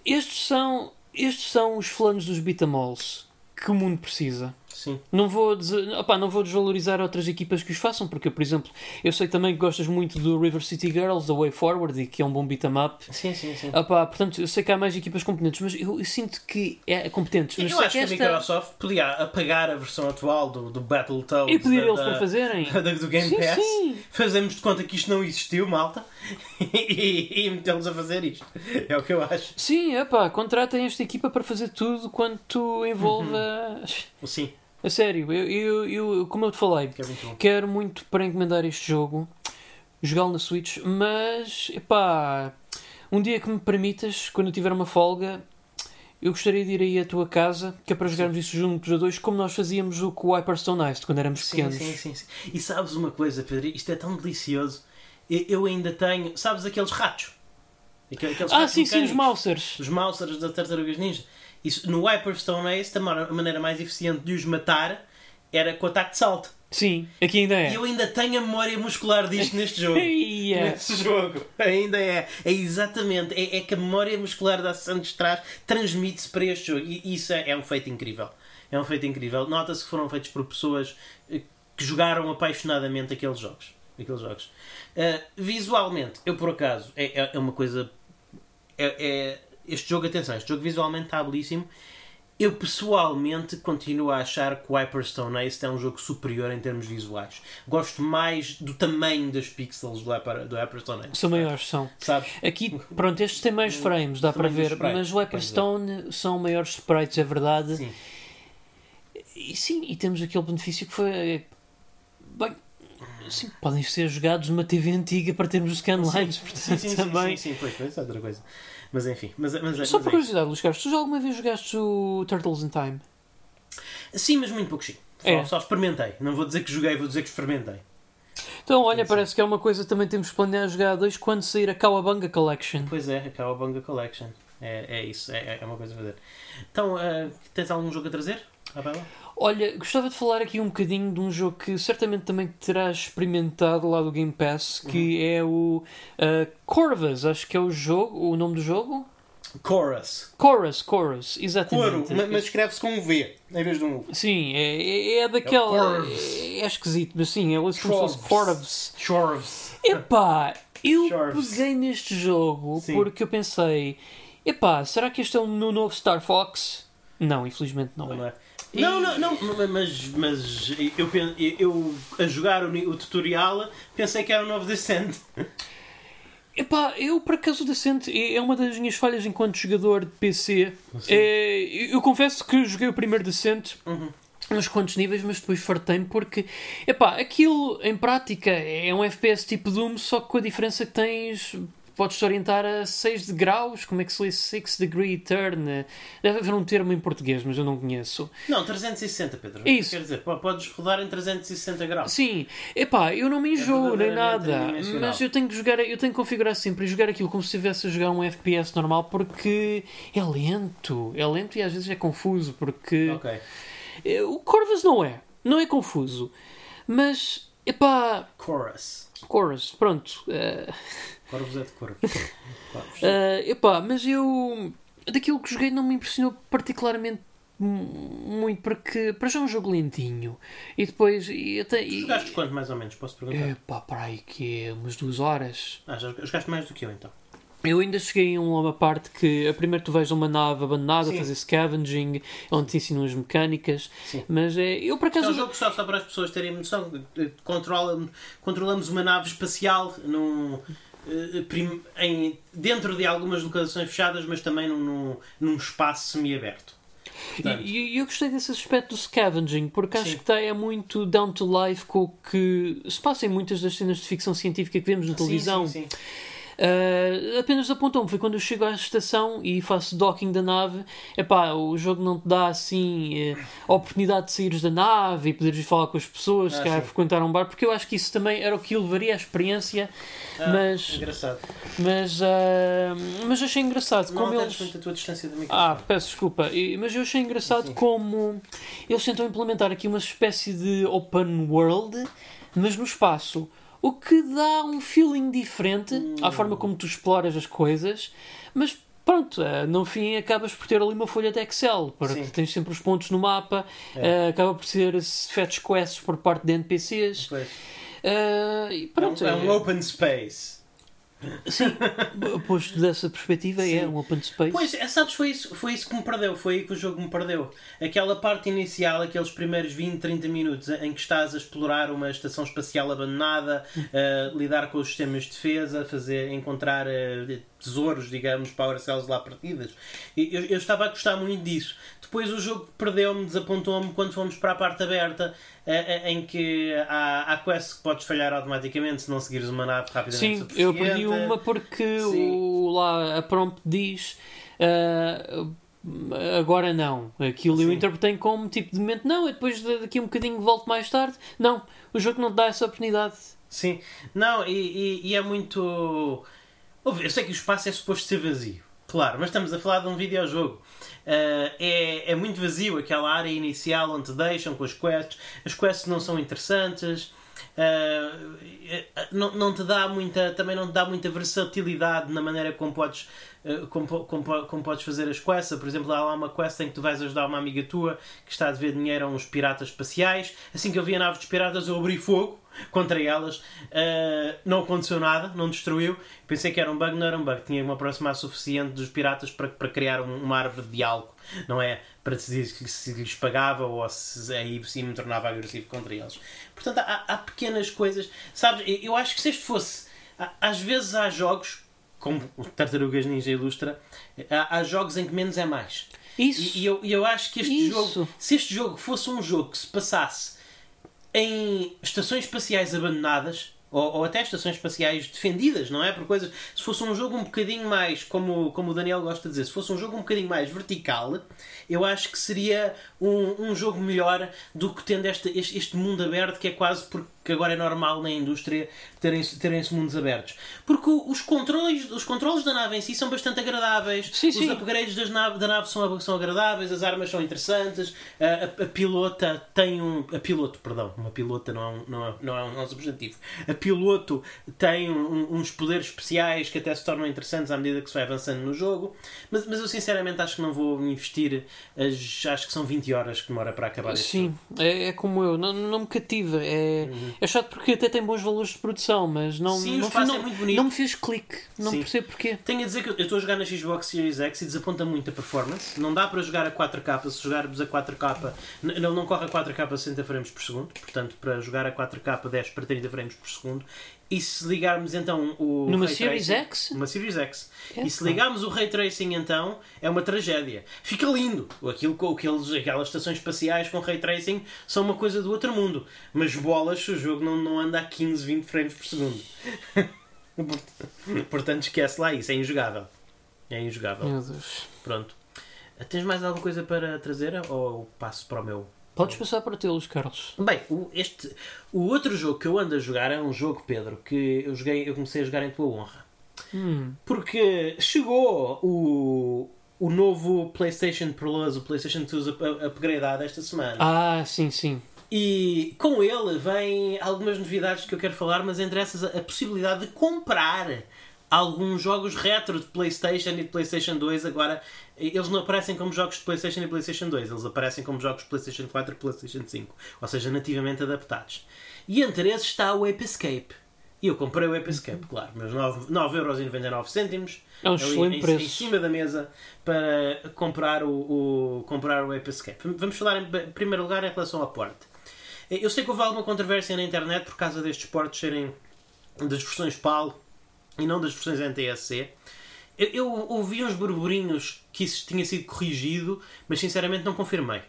estes são, estes são os flanos dos beatamols que o mundo precisa. Sim. Não vou, des- opá, não vou desvalorizar outras equipas que os façam, porque, por exemplo, eu sei também que gostas muito do River City Girls, da Way Forward, e que é um bom beat 'em up. Sim, sim, sim. Pá, portanto, eu sei que há mais equipas competentes, mas eu, eu sinto que é competentes. Mas Eu acho que a esta- Microsoft podia apagar a versão atual do, do Battletoads E pedir da- eles da- para fazerem. <laughs> do Game Sim, Pass. sim. Fazemos de conta que isto não existiu, malta, <laughs> e, e metê-los a fazer isto. É o que eu acho. Sim, pá, contratem esta equipa para fazer tudo quanto envolva. <laughs> Sim, A sério, eu, eu, eu- como eu te falei, é muito quero muito para encomendar este jogo, jogá-lo na Switch, mas epá, um dia que me permitas, quando eu tiver uma folga, eu gostaria de ir aí à tua casa, que é para jogarmos isso juntos a dois, como nós fazíamos o com o Hyperstone Ice quando éramos Sim, pequenos. sim, sim, sim. E sabes uma coisa, Pedro? Isto é tão delicioso. Eu, ainda tenho. Sabes aqueles ratos? Aquele- Aqueles Ah, ratos sim, sim, os mecânicos? Mousers. Os Mousers das Tartarugas Ninja. Isso, no Hyperstone Ace, a ma- a maneira mais eficiente de os matar era com o ataque de salto. Sim, aqui ainda é. E eu ainda tenho a memória muscular disto neste jogo. <laughs> Ia. Neste jogo. Ainda é. É exatamente. É, é que a memória muscular da de trás transmite-se para este jogo. E isso é, é um feito incrível. É um feito incrível. Nota-se que foram feitos por pessoas eh, que jogaram apaixonadamente aqueles jogos. Aqueles jogos. Uh, visualmente, eu por acaso, é, é- é uma coisa. É, é- este jogo, atenção, este jogo visualmente está belíssimo. Eu pessoalmente continuo a achar que o Hyperstone Ace é um jogo superior em termos visuais. Gosto mais do tamanho das pixels do, Hyper, do Hyperstone Ace. São maiores, são. Sabes? Aqui, pronto, estes têm mais <laughs> frames, dá para ver, sprites, mas o Hyperstone são maiores sprites, é verdade. Sim. E sim, e temos aquele benefício que foi. eh, Bem, sim, podem ser jogados numa TV antiga para termos os scanlines, portanto Sim, sim, também. sim, sim, pois, pois, é outra coisa. Mas enfim, mas, mas, mas, Só é por curiosidade, Luís Carlos, tu já alguma vez jogaste o Turtles in Time? Sim, mas muito pouco sim. Só, É. só experimentei. Não vou dizer que joguei, vou dizer que experimentei. Então, olha, Sim, parece que é uma coisa que também temos planeado jogar dois quando sair a Kawabanga Collection. Pois é, a Cowabunga Collection. É, é isso, é, é uma coisa a fazer. Então, eh, tens algum jogo a trazer? Olha, gostava de falar aqui um bocadinho de um jogo que certamente também terás experimentado lá do Game Pass, que é o uh, Corvus, acho que é o jogo, o nome do jogo? Chorus. Chorus, Chorus, Coro, exatamente. ma- mas escreve-se com um V em vez de um U. Sim, é, é, é daquela. Corvus. É, é esquisito, mas sim, é como se fosse Corvus. Chorus. Epá, eu Corvus. peguei neste jogo Sim. porque eu pensei: epá, será que este é o meu novo Star Fox? Não, infelizmente não, Não, é. é? Não, não, não, mas, mas eu, pen- eu a jogar o, o tutorial pensei que era um novo Descent. <laughs> Epá, eu por acaso decente, é é uma das minhas falhas enquanto jogador de PC. É, eu, eu confesso que joguei o primeiro decente. Uhum. Uns quantos níveis, mas depois fartei-me porque, epá, aquilo em prática é um FPS tipo Doom, só que com a diferença que tens, podes-te orientar a 6 de graus, como é que se lê 6 degree turn? Deve haver um termo em português, mas eu não conheço. Não, 360, Pedro. Isso. Quer dizer, po- podes rodar em 360 graus. Sim, epá, eu não me enjoo nem verdadeiramente nada, mas eu tenho que jogar, eu tenho que configurar sempre e jogar aquilo como se estivesse a jogar um FPS normal porque é lento, é lento e às vezes é confuso porque Ok. eh, o Corvus não é, não é confuso, mas epá, Chorus. Chorus, pronto, eh, Corvos é de corvo. <laughs> Corvos. eh, epá, mas eu daquilo que joguei não me impressionou particularmente mu- muito porque para já é um jogo lentinho e depois e até e, Jogaste quanto mais ou menos? Posso perguntar? Epá, para aí que é umas duas horas. Ah, já jogaste mais do que eu então. Eu ainda cheguei a uma parte que a primeiro tu a uma nave abandonada, Sim. fazer scavenging, onde te ensinam as mecânicas, Sim. mas é, eu por É acaso. um jogo só, só para as pessoas terem noção. Controla, controlamos uma nave espacial num, eh, em, dentro de algumas localizações fechadas, mas também num, num, espaço semi-aberto. Portanto, E eu gostei desse aspecto do scavenging, porque acho Sim. que está é muito down to life com o que se passa em muitas das cenas de ficção científica que vemos na televisão. Sim, sim, sim. Uh, apenas apontou-me, foi quando eu chego à estação e faço docking da nave. Epá, o jogo não te dá assim eh, a oportunidade de saíres da nave e poderes falar com as pessoas, se Ah, calhar sim. frequentar um bar, porque eu acho que isso também era o que levaria à experiência. Ah, mas, Engraçado. mas, ah, mas achei engraçado Não como eles. muito a tua distância do Ah, peço desculpa, mas eu achei engraçado Sim. como eles tentam implementar aqui uma espécie de open world, mas no espaço. O que dá um feeling diferente à forma como tu exploras as coisas, mas pronto, eh, no fim acabas por ter ali uma folha de Excel, porque Sim. tens sempre os pontos no mapa, É. eh, acaba por ser fetch quests por parte de NPCs. Pois. eh, e É pronto, um, é um open space. Sim, posto dessa perspectiva, é Sim. um open space. Pois, é, sabes, foi isso, foi isso que me perdeu. Foi aí que o jogo me perdeu. Aquela parte inicial, aqueles primeiros 20, 30 minutos em que estás a explorar uma estação espacial abandonada, a lidar com os sistemas de defesa, fazer, encontrar eh, tesouros, digamos, power cells lá partidas. Eu, eu estava a gostar muito disso. Depois o jogo perdeu-me, desapontou-me quando fomos para a parte aberta, eh, eh, em que há, há quests que podes falhar automaticamente se não seguires uma nave rapidamente Sim, eu perdi uma porque o, lá a prompt diz ah, agora não. Aquilo eu Sim. interpretei como tipo de momento não, e depois da- daqui a um bocadinho volto mais tarde. Não, o jogo não te dá essa oportunidade. Sim, não, e, e- e é muito. Eu sei que o espaço é suposto ser vazio. Claro, mas estamos a falar de um videojogo. Uh, é, é muito vazio aquela área inicial onde te deixam com as quests. As quests não são interessantes. Uh, não, não te dá muita também não te dá muita versatilidade na maneira como podes como, como, como, podes fazer as quests por exemplo há lá uma quest em que tu vais ajudar uma amiga tua que está a dever dinheiro a uns piratas espaciais assim que eu vi a nave dos piratas eu abri fogo contra elas uh, não aconteceu nada não destruiu pensei que era um bug não era um bug tinha uma aproximar suficiente dos piratas para, para criar um, uma árvore de algo não é para decidir se lhes pagava ou se aí sim me tornava agressivo contra eles. Portanto, há, há pequenas coisas. Sabes, eu acho que se este fosse. Às vezes há jogos, como Tartarugas Ninja Ilustra, há, há jogos em que menos é mais. Isso. E, e eu, eu acho que este Isso. jogo, se este jogo fosse um jogo que se passasse em estações espaciais abandonadas, ou, ou, até estações espaciais defendidas, não é? Por coisas. Se fosse um jogo um bocadinho mais, como, como o Daniel gosta de dizer, se fosse um jogo um bocadinho mais vertical, eu acho que seria um, um jogo melhor do que tendo este, este, este mundo aberto que é quase porque agora é normal na indústria terem-se terem mundos abertos. Porque os controles, os controles da nave em si são bastante agradáveis, sim, os sim. upgrades das nave, da nave são, são agradáveis, as armas são interessantes, a, a, a, pilota tem um. A piloto, perdão, uma pilota não é um, não é, não é um, não é um substantivo. A piloto tem um, uns poderes especiais que até se tornam interessantes à medida que se vai avançando no jogo. Mas, mas eu sinceramente acho que não vou investir as, acho que são 20 horas que demora para acabar Sim, é, é, como eu, não, não me cativa. É, uhum. É chato porque até tem bons valores de produção, mas não, Sim, não, não, não, é muito bonito. não me fez clique. Não Sim. percebo porquê. Tenho a dizer que eu estou a jogar na Xbox Series X e desaponta muito a performance. Não dá para jogar a 4K se jogarmos a 4K. Ele não corre a 4K a 60 frames por segundo, portanto, para jogar a 4K 10 para 30 frames por segundo. E se ligarmos então o. Numa Series Tracing, X? Uma Series X. É, e se ligarmos o Ray Tracing então, é uma tragédia. Fica lindo. Aquilo aqueles, aquelas estações espaciais com Ray Tracing são uma coisa do outro mundo. Mas bolas, o jogo não, não anda a 15, 20 frames por segundo. <laughs> Portanto, esquece lá isso. É injogável. É injogável. Meu Deus. Pronto. Tens mais alguma coisa para trazer ou passo para o meu Podes passar para tê-los, Carlos. Bem, o, este, o outro jogo que eu ando a jogar é um jogo, Pedro, que eu, joguei, eu comecei a jogar em tua honra. Hum. Porque chegou o, o novo PlayStation Plus, o PlayStation 2 up- upgradeado esta semana. Ah, sim, sim. E com ele vem algumas novidades que eu quero falar, mas entre essas a possibilidade de comprar alguns jogos retro de PlayStation e de PlayStation 2. Agora, eles não aparecem como jogos de PlayStation e PlayStation 2, eles aparecem como jogos de PlayStation 4 e PlayStation 5, ou seja, nativamente adaptados. E entre esses está o Ape Escape. E eu comprei o Ape Escape, claro, meus 9,99€. É um excelente preço. em cima da mesa para comprar o, o, comprar o Ape Escape. Vamos falar em primeiro lugar em relação ao porte. Eu sei que houve alguma controvérsia na internet por causa destes portes serem das versões PAL e não das versões NTSC. Eu, eu ouvi uns burburinhos que isso tinha sido corrigido, mas sinceramente não confirmei.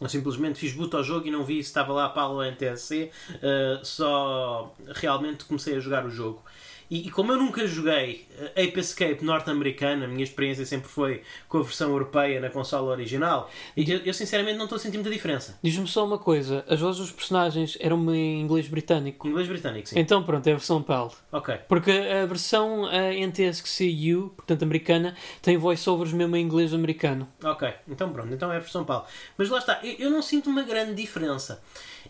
Eu simplesmente fiz boot ao jogo e não vi se estava lá a PAL ou NTSC, uh, só realmente comecei a jogar o jogo. E, e como eu nunca joguei uh, Ape Escape norte-americana, a minha experiência sempre foi com a versão europeia na consola original, e eu, eu sinceramente não estou a sentir muita diferença. Diz-me só uma coisa: as vozes dos personagens eram em inglês britânico. Inglês britânico, sim. Então, pronto, é a versão PAL. Ok. Porque a versão NTSC-U, portanto americana, tem voiceovers mesmo em inglês americano. Ok, então pronto, então é a versão PAL. Mas lá está, eu, eu não sinto uma grande diferença.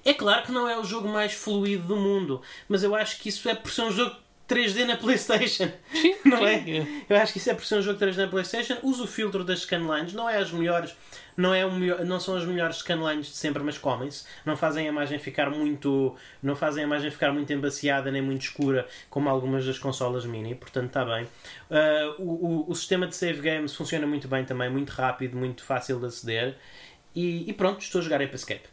É claro que não é o jogo mais fluido do mundo, mas eu acho que isso é por ser um jogo 3D na PlayStation. Sim, <laughs> Não sim. é? Eu acho que isso é por ser um jogo 3D na PlayStation. Usa o filtro das scanlines, não é as melhores, não, é o melhor, não são as melhores scanlines de sempre, mas comem-se. Não fazem a imagem ficar muito, não fazem a imagem ficar muito embaciada nem muito escura, como algumas das consolas mini, portanto está bem. Ah, o, o, o sistema de save games funciona muito bem também, muito rápido, muito fácil de aceder. E, e pronto, estou a jogar Ape Escape.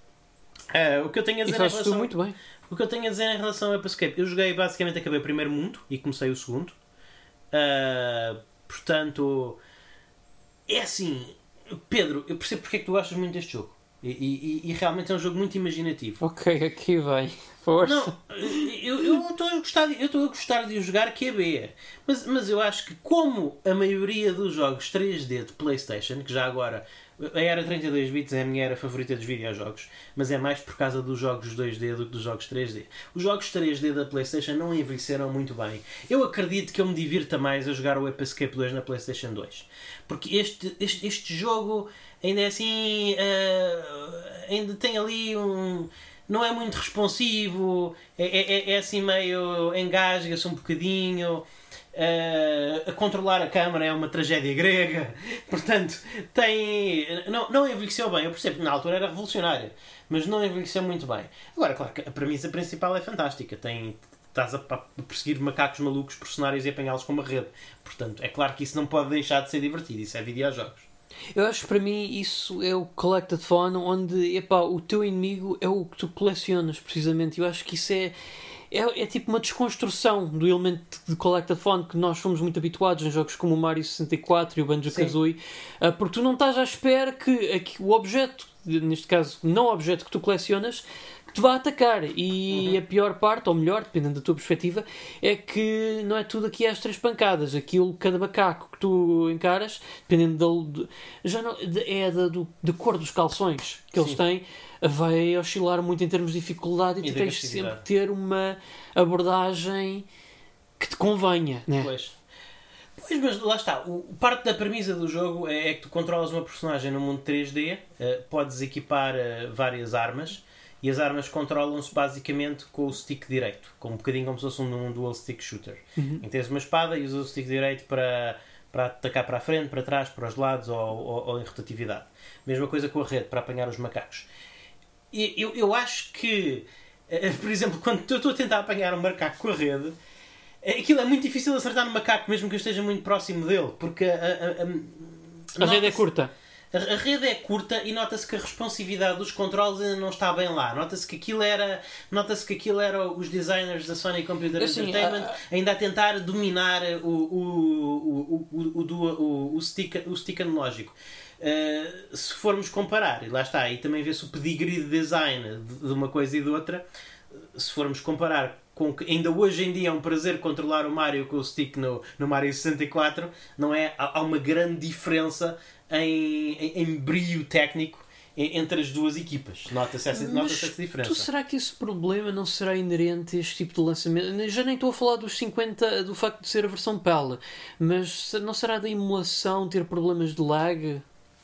Ah, o que eu tenho a dizer em fazes relação... tu muito bem. O que eu tenho a dizer em relação Ape Escape, eu joguei basicamente, acabei o primeiro mundo e comecei o segundo. Ah, portanto, é assim, Pedro, eu percebo porque é que tu gostas muito deste jogo. E, e- e realmente é um jogo muito imaginativo. Ok, aqui vem. Força. Não, eu estou a gostar, de- eu estou a gostar de jogar que é B. Mas, mas eu acho que como a maioria dos jogos 3D de PlayStation, que já agora A era 32 bits é a minha era favorita dos videojogos, mas é mais por causa dos jogos 2D do que dos jogos 3D. Os jogos 3D da PlayStation não envelheceram muito bem. Eu acredito que eu me divirta mais a jogar o Ape Escape 2 na PlayStation 2. Porque este, este, este jogo ainda é assim. Uh, ainda tem ali um. Não é muito responsivo, é, é, é assim meio. engasga-se um bocadinho. A controlar a câmara é uma tragédia grega, <laughs> portanto, tem. Não, não envelheceu bem. Eu percebo que na altura era revolucionário, mas não envelheceu muito bem. Agora, claro que a premissa principal é fantástica. Tem, estás a, a perseguir macacos malucos por cenários e apanhá-los com uma rede. Portanto, é claro que isso não pode deixar de ser divertido. Isso é videojogos. Eu acho que para mim isso é o Collected Fun, onde epá, o teu inimigo é o que tu colecionas, precisamente. Eu acho que isso é é, é tipo uma desconstrução do elemento de collectathon que nós fomos muito habituados em jogos como o Mario 64 e o Banjo-Kazooie, uh, porque tu não estás à espera que, que o objeto, neste caso não o objeto que tu colecionas, te vá atacar. E uhum. a pior parte, ou melhor, dependendo da tua perspectiva, é que não é tudo aqui às três pancadas. Aquilo, cada macaco que tu encaras, dependendo da. Já não, é da, do, da cor dos calções que Sim. eles têm, vai oscilar muito em termos de dificuldade e, e tu tens sempre ter uma abordagem que te convenha. Né? Pois. Pois, mas lá está. O, parte da premissa do jogo é, é, que tu controlas uma personagem no mundo 3D, uh, eh, podes equipar uh, várias armas e as armas controlam-se basicamente com o stick direito, com um bocadinho como se fosse um, um dual stick shooter. Uhum. Em tens uma espada e usas o stick direito para, para atacar para a frente, para trás, para os lados ou, ou, ou em rotatividade. Mesma coisa com a rede, para apanhar os macacos. E eu, eu acho que, eh, por exemplo, quando eu estou a tentar apanhar um macaco com a rede, eh, aquilo é muito difícil acertar no macaco, mesmo que eu esteja muito próximo dele, porque a, a, a, a rede é curta. A, rede é curta e nota-se que a responsividade dos controles ainda não está bem lá. Nota-se que aquilo era, nota-se que aquilo era os designers da Sony Computer assim, Entertainment a, ainda a tentar dominar o, o, o, o, o, o, o, stick, o stick analógico. Uh, se formos comparar, e lá está, e também vê-se o pedigree de design de, de uma coisa e de outra, se formos comparar com que ainda hoje em dia é um prazer controlar o Mario com o stick no, no Mario 64, não é? Há, há uma grande diferença em, em, em brilho técnico entre as duas equipas. Nota-se essa, nota essa diferença. Tu, será que esse problema não será inerente a este tipo de lançamento? Já nem estou a falar dos 50, do facto de ser a versão PAL, mas não será da emulação ter problemas de lag?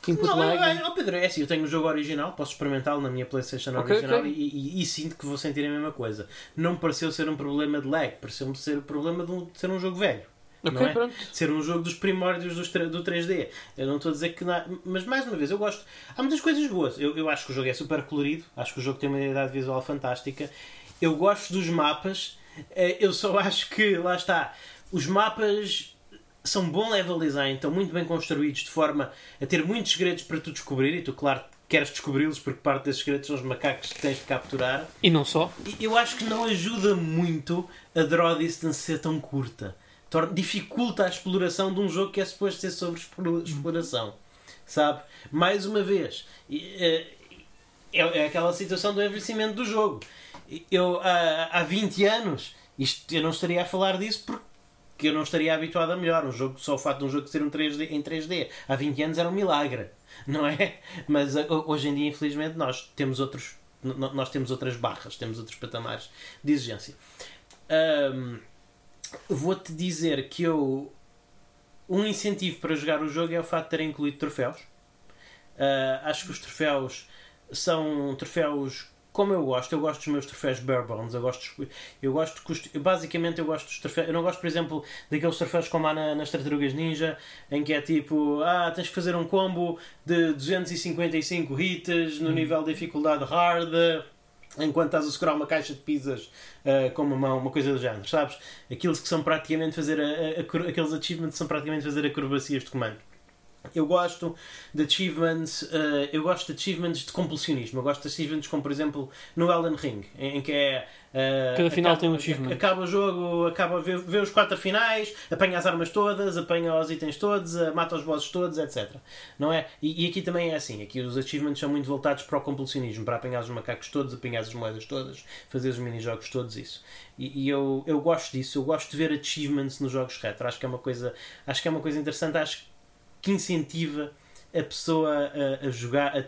Input não, lag? Não, Pedro, é assim, eu tenho o jogo original, posso experimentá-lo na minha PlayStation okay, original okay. E, e, e, sinto que vou sentir a mesma coisa. Não pareceu ser um problema de lag, pareceu-me ser o problema de, um, de ser um jogo velho. Okay, é? Ser um jogo dos primórdios do, do 3D. Eu não estou a dizer que. Não, mas mais uma vez, eu gosto. Há muitas coisas boas. Eu, eu acho que o jogo é super colorido, acho que o jogo tem uma identidade visual fantástica. Eu gosto dos mapas. Eh, eu só <laughs> acho que, lá está, os mapas são bom level design, estão muito bem construídos de forma a ter muitos segredos para tu descobrir e tu, claro, queres descobri-los porque parte desses segredos são os macacos que tens de capturar. E não só. Eu acho que não ajuda muito a draw distance ser tão curta dificulta a exploração de um jogo que é suposto ser sobre exploração. Sabe? Mais uma vez, é, é aquela situação do envelhecimento do jogo. Eu, há, há 20 anos, isto, eu não estaria a falar disso porque eu não estaria habituado a melhor. Um jogo, só o facto de um jogo ser um 3D, em 3D há 20 anos era um milagre, não é? Mas hoje em dia, infelizmente, nós temos outros nós temos outras barras, temos outros patamares de exigência. Um, vou-te dizer que eu. Um incentivo para jogar o jogo é o facto de terem incluído troféus. Uh, acho que os troféus são troféus como eu gosto, eu gosto dos meus troféus bare bones, eu gosto, eu gosto basicamente eu gosto dos troféus, eu não gosto, por exemplo, daqueles troféus como há na, nas tartarugas ninja, em que é tipo, ah, tens que fazer um combo de 255 hits no hum. nível de dificuldade hard, enquanto estás a segurar uma caixa de pizzas uh, com uma mão, uma coisa do género, sabes? Aqueles que são praticamente fazer a, a, aqueles achievements são praticamente fazer acrobacias de comando. Eu gosto de achievements, uh, eu gosto de achievements de compulsionismo. Eu gosto de achievements como, por exemplo, no Elden Ring, em, em que é. Uh, Cada final acaba, tem um achievement. Acaba o jogo, acaba vê, vê os quatro finais, apanha as armas todas, apanha os itens todos, uh, mata os bosses todos, etc. Não é? E, e, aqui também é assim. Aqui os achievements são muito voltados para o compulsionismo, para apanhar os macacos todos, apanhar as moedas todas, fazer os mini-jogos todos, isso. E, e, eu, eu gosto disso. Eu gosto de ver achievements nos jogos retro. Acho que é uma coisa, acho que é uma coisa interessante. Acho que incentiva a pessoa a, a jogar. A,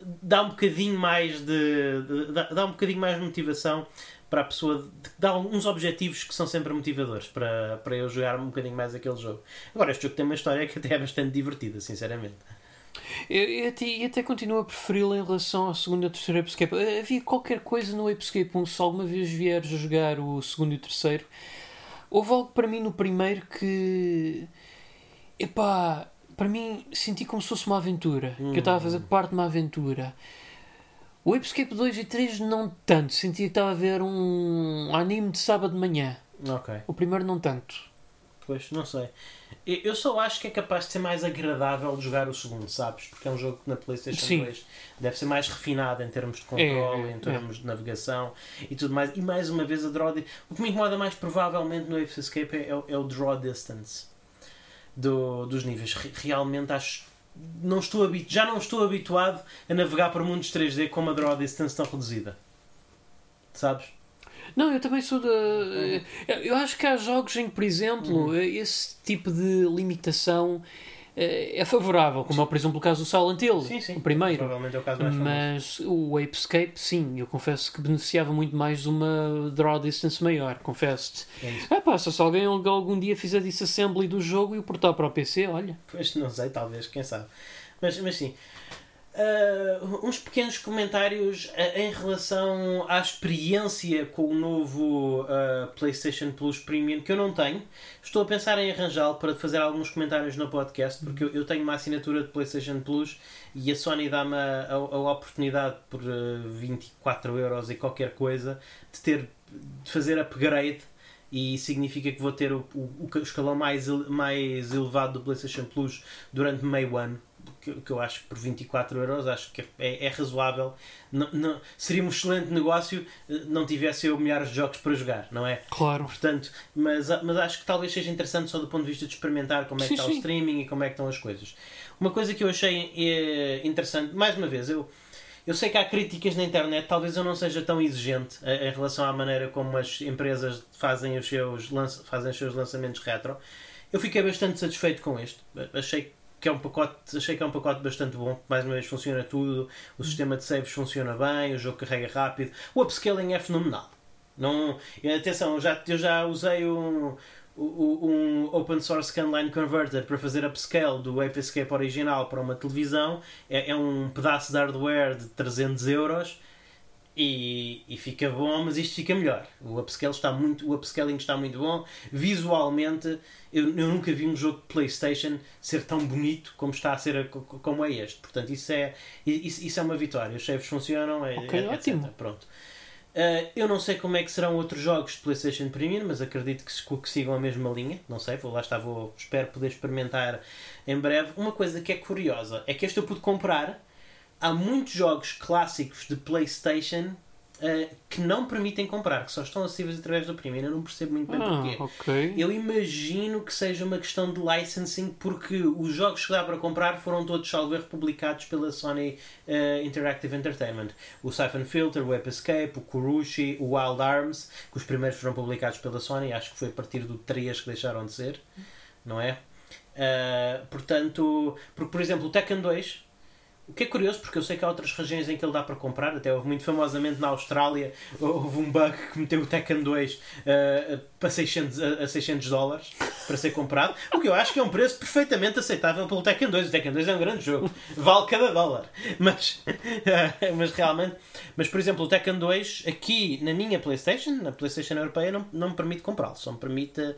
dá um bocadinho mais de. de dá, dá um bocadinho mais de motivação para a pessoa. dá uns objetivos que são sempre motivadores para, para eu jogar um bocadinho mais aquele jogo. Agora, este jogo tem uma história que até é bastante divertida, sinceramente. Eu, eu, até, eu até continuo a preferi-lo em relação ao segundo e ao terceiro Apescape. Havia qualquer coisa no Apescape 1, se alguma vez vieres jogar o segundo e o terceiro, houve algo para mim no primeiro que. Epá, para mim senti como se fosse uma aventura. Hum. Que eu estava a fazer parte de uma aventura. O Apescape 2 e 3 não tanto. Sentia que estava a ver um anime de sábado de manhã. Ok. O primeiro não tanto. Pois, não sei. Eu só acho que é capaz de ser mais agradável de jogar o segundo, sabes? Porque é um jogo que na PlayStation Sim. 2 deve ser mais refinado em termos de controle, é, em termos é. de navegação e tudo mais. E mais uma vez, a draw. O que me incomoda mais provavelmente no Ape Escape é, é, o draw distance do, dos níveis. Realmente acho. Não estou já não estou habituado a navegar por mundos 3D com uma draw distance tão reduzida. Sabes? Não, eu também sou da. Eu acho que há jogos em que, por exemplo, uhum. esse tipo de limitação é favorável, como é, por exemplo, o caso do Silent Hill, sim, sim. o primeiro. Provavelmente é o caso mais Mas o Apescape, sim, eu confesso que beneficiava muito mais de uma draw distance maior, confesso-te. É ah, pá, se alguém algum dia fizer disassembly do jogo e o portar para o PC, olha. Pois não sei, talvez, quem sabe. Mas, mas sim. Uh, uns pequenos comentários uh, em relação à experiência com o novo uh, PlayStation Plus Premium que eu não tenho. Estou a pensar em arranjá-lo para fazer alguns comentários no podcast, porque eu, eu, tenho uma assinatura de PlayStation Plus e a Sony dá-me a, a, a, oportunidade por uh, 24 euros e qualquer coisa de ter de fazer upgrade e significa que vou ter o, o, o escalão mais, mais elevado do PlayStation Plus durante meio ano que, que eu acho que por 24 euros acho que é, é razoável. Não, não, seria um excelente negócio eh, não tivesse eu milhares de jogos para jogar, não é? Claro. Portanto, mas, mas acho que talvez seja interessante só do ponto de vista de experimentar como é que sim, está sim. o streaming e como é que estão as coisas. Uma coisa que eu achei eh, interessante, mais uma vez, eu. Eu sei que há críticas na internet, talvez eu não seja tão exigente eh, em relação à maneira como as empresas fazem os seus, fazem os seus lançamentos retro. Eu fiquei bastante satisfeito com este. Achei que é um pacote, achei que é um pacote bastante bom, mais uma vez funciona tudo, o sistema de saves funciona bem, o jogo carrega rápido, o upscaling é fenomenal. Não, atenção, eu já, eu já usei um, um open source scanline converter para fazer upscale do Ape Escape original para uma televisão, é, é um pedaço de hardware de 300 euros e, e, fica bom, mas isto fica melhor. O upscale está muito, o upscaling está muito bom. Visualmente, eu, eu nunca vi um jogo de PlayStation ser tão bonito como está a ser como é este. Portanto, isso é, isso, isso é uma vitória. Os saves funcionam, é, okay, é, ótimo. Pronto. Uh, eu não sei como é que serão outros jogos de PlayStation Premium, mas acredito que, que sigam a mesma linha. Não sei, vou lá estar, vou, espero poder experimentar em breve. Uma coisa que é curiosa é que este eu pude comprar há muitos jogos clássicos de PlayStation uh, que não permitem comprar, que só estão acessíveis através do Premium. Eu não percebo muito bem ah, porquê. Okay. Eu imagino que seja uma questão de licensing, porque os jogos que dá para comprar foram todos, salvo republicados pela Sony uh, Interactive Entertainment. O Siphon Filter, o Ape Escape, o Kurushi, o Wild Arms, que os primeiros foram publicados pela Sony, acho que foi a partir do 3 que deixaram de ser, não é? Uh, portanto, porque por exemplo o Tekken 2 o que é curioso, porque eu sei que há outras regiões em que ele dá para comprar, até houve muito famosamente na Austrália, houve um bug que meteu o Tekken 2 uh, para 600, a 600 dólares para ser comprado, o que eu acho que é um preço perfeitamente aceitável pelo Tekken 2. O Tekken 2 é um grande jogo, vale cada dólar. Mas, uh, <laughs> mas realmente, mas por exemplo, o Tekken 2 aqui na minha PlayStation, na PlayStation Europeia, não, não me permite comprá-lo, só me permite uh,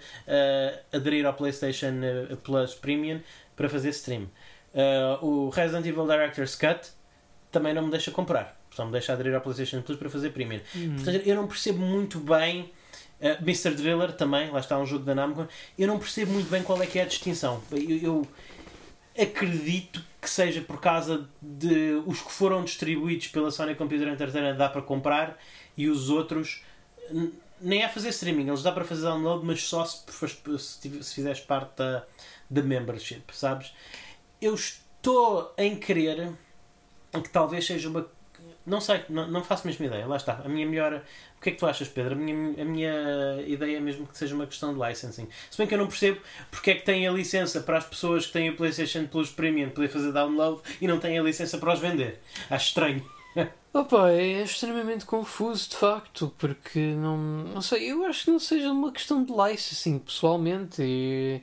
aderir ao PlayStation Plus Premium para fazer stream. Uh, o Resident Evil Director's Cut também não me deixa comprar, só me deixa aderir ao PlayStation Plus para fazer Premium. Uhum. Portanto, eu não percebo muito bem. Uh, Mr. Driller também, lá está um jogo da Namco. Eu não percebo muito bem qual é que é a distinção. Eu, eu acredito que seja por causa de os que foram distribuídos pela Sony Computer Entertainment dá para comprar e os outros nem é fazer streaming, eles dá para fazer download, mas só se, se, se fizeres parte da, da membership, sabes? Eu estou em crer que talvez seja uma não sei, não, não faço a mesma ideia. Lá está. A minha melhor. O que é que tu achas, Pedro? A minha, a minha ideia é mesmo que seja uma questão de licensing. Se bem que eu não percebo porque é que tem a licença para as pessoas que têm o PlayStation Plus Premium poder fazer download e não têm a licença para os vender. Acho estranho. <laughs> Opa, é extremamente confuso de facto, porque não, não sei, eu acho que não seja uma questão de licensing pessoalmente. E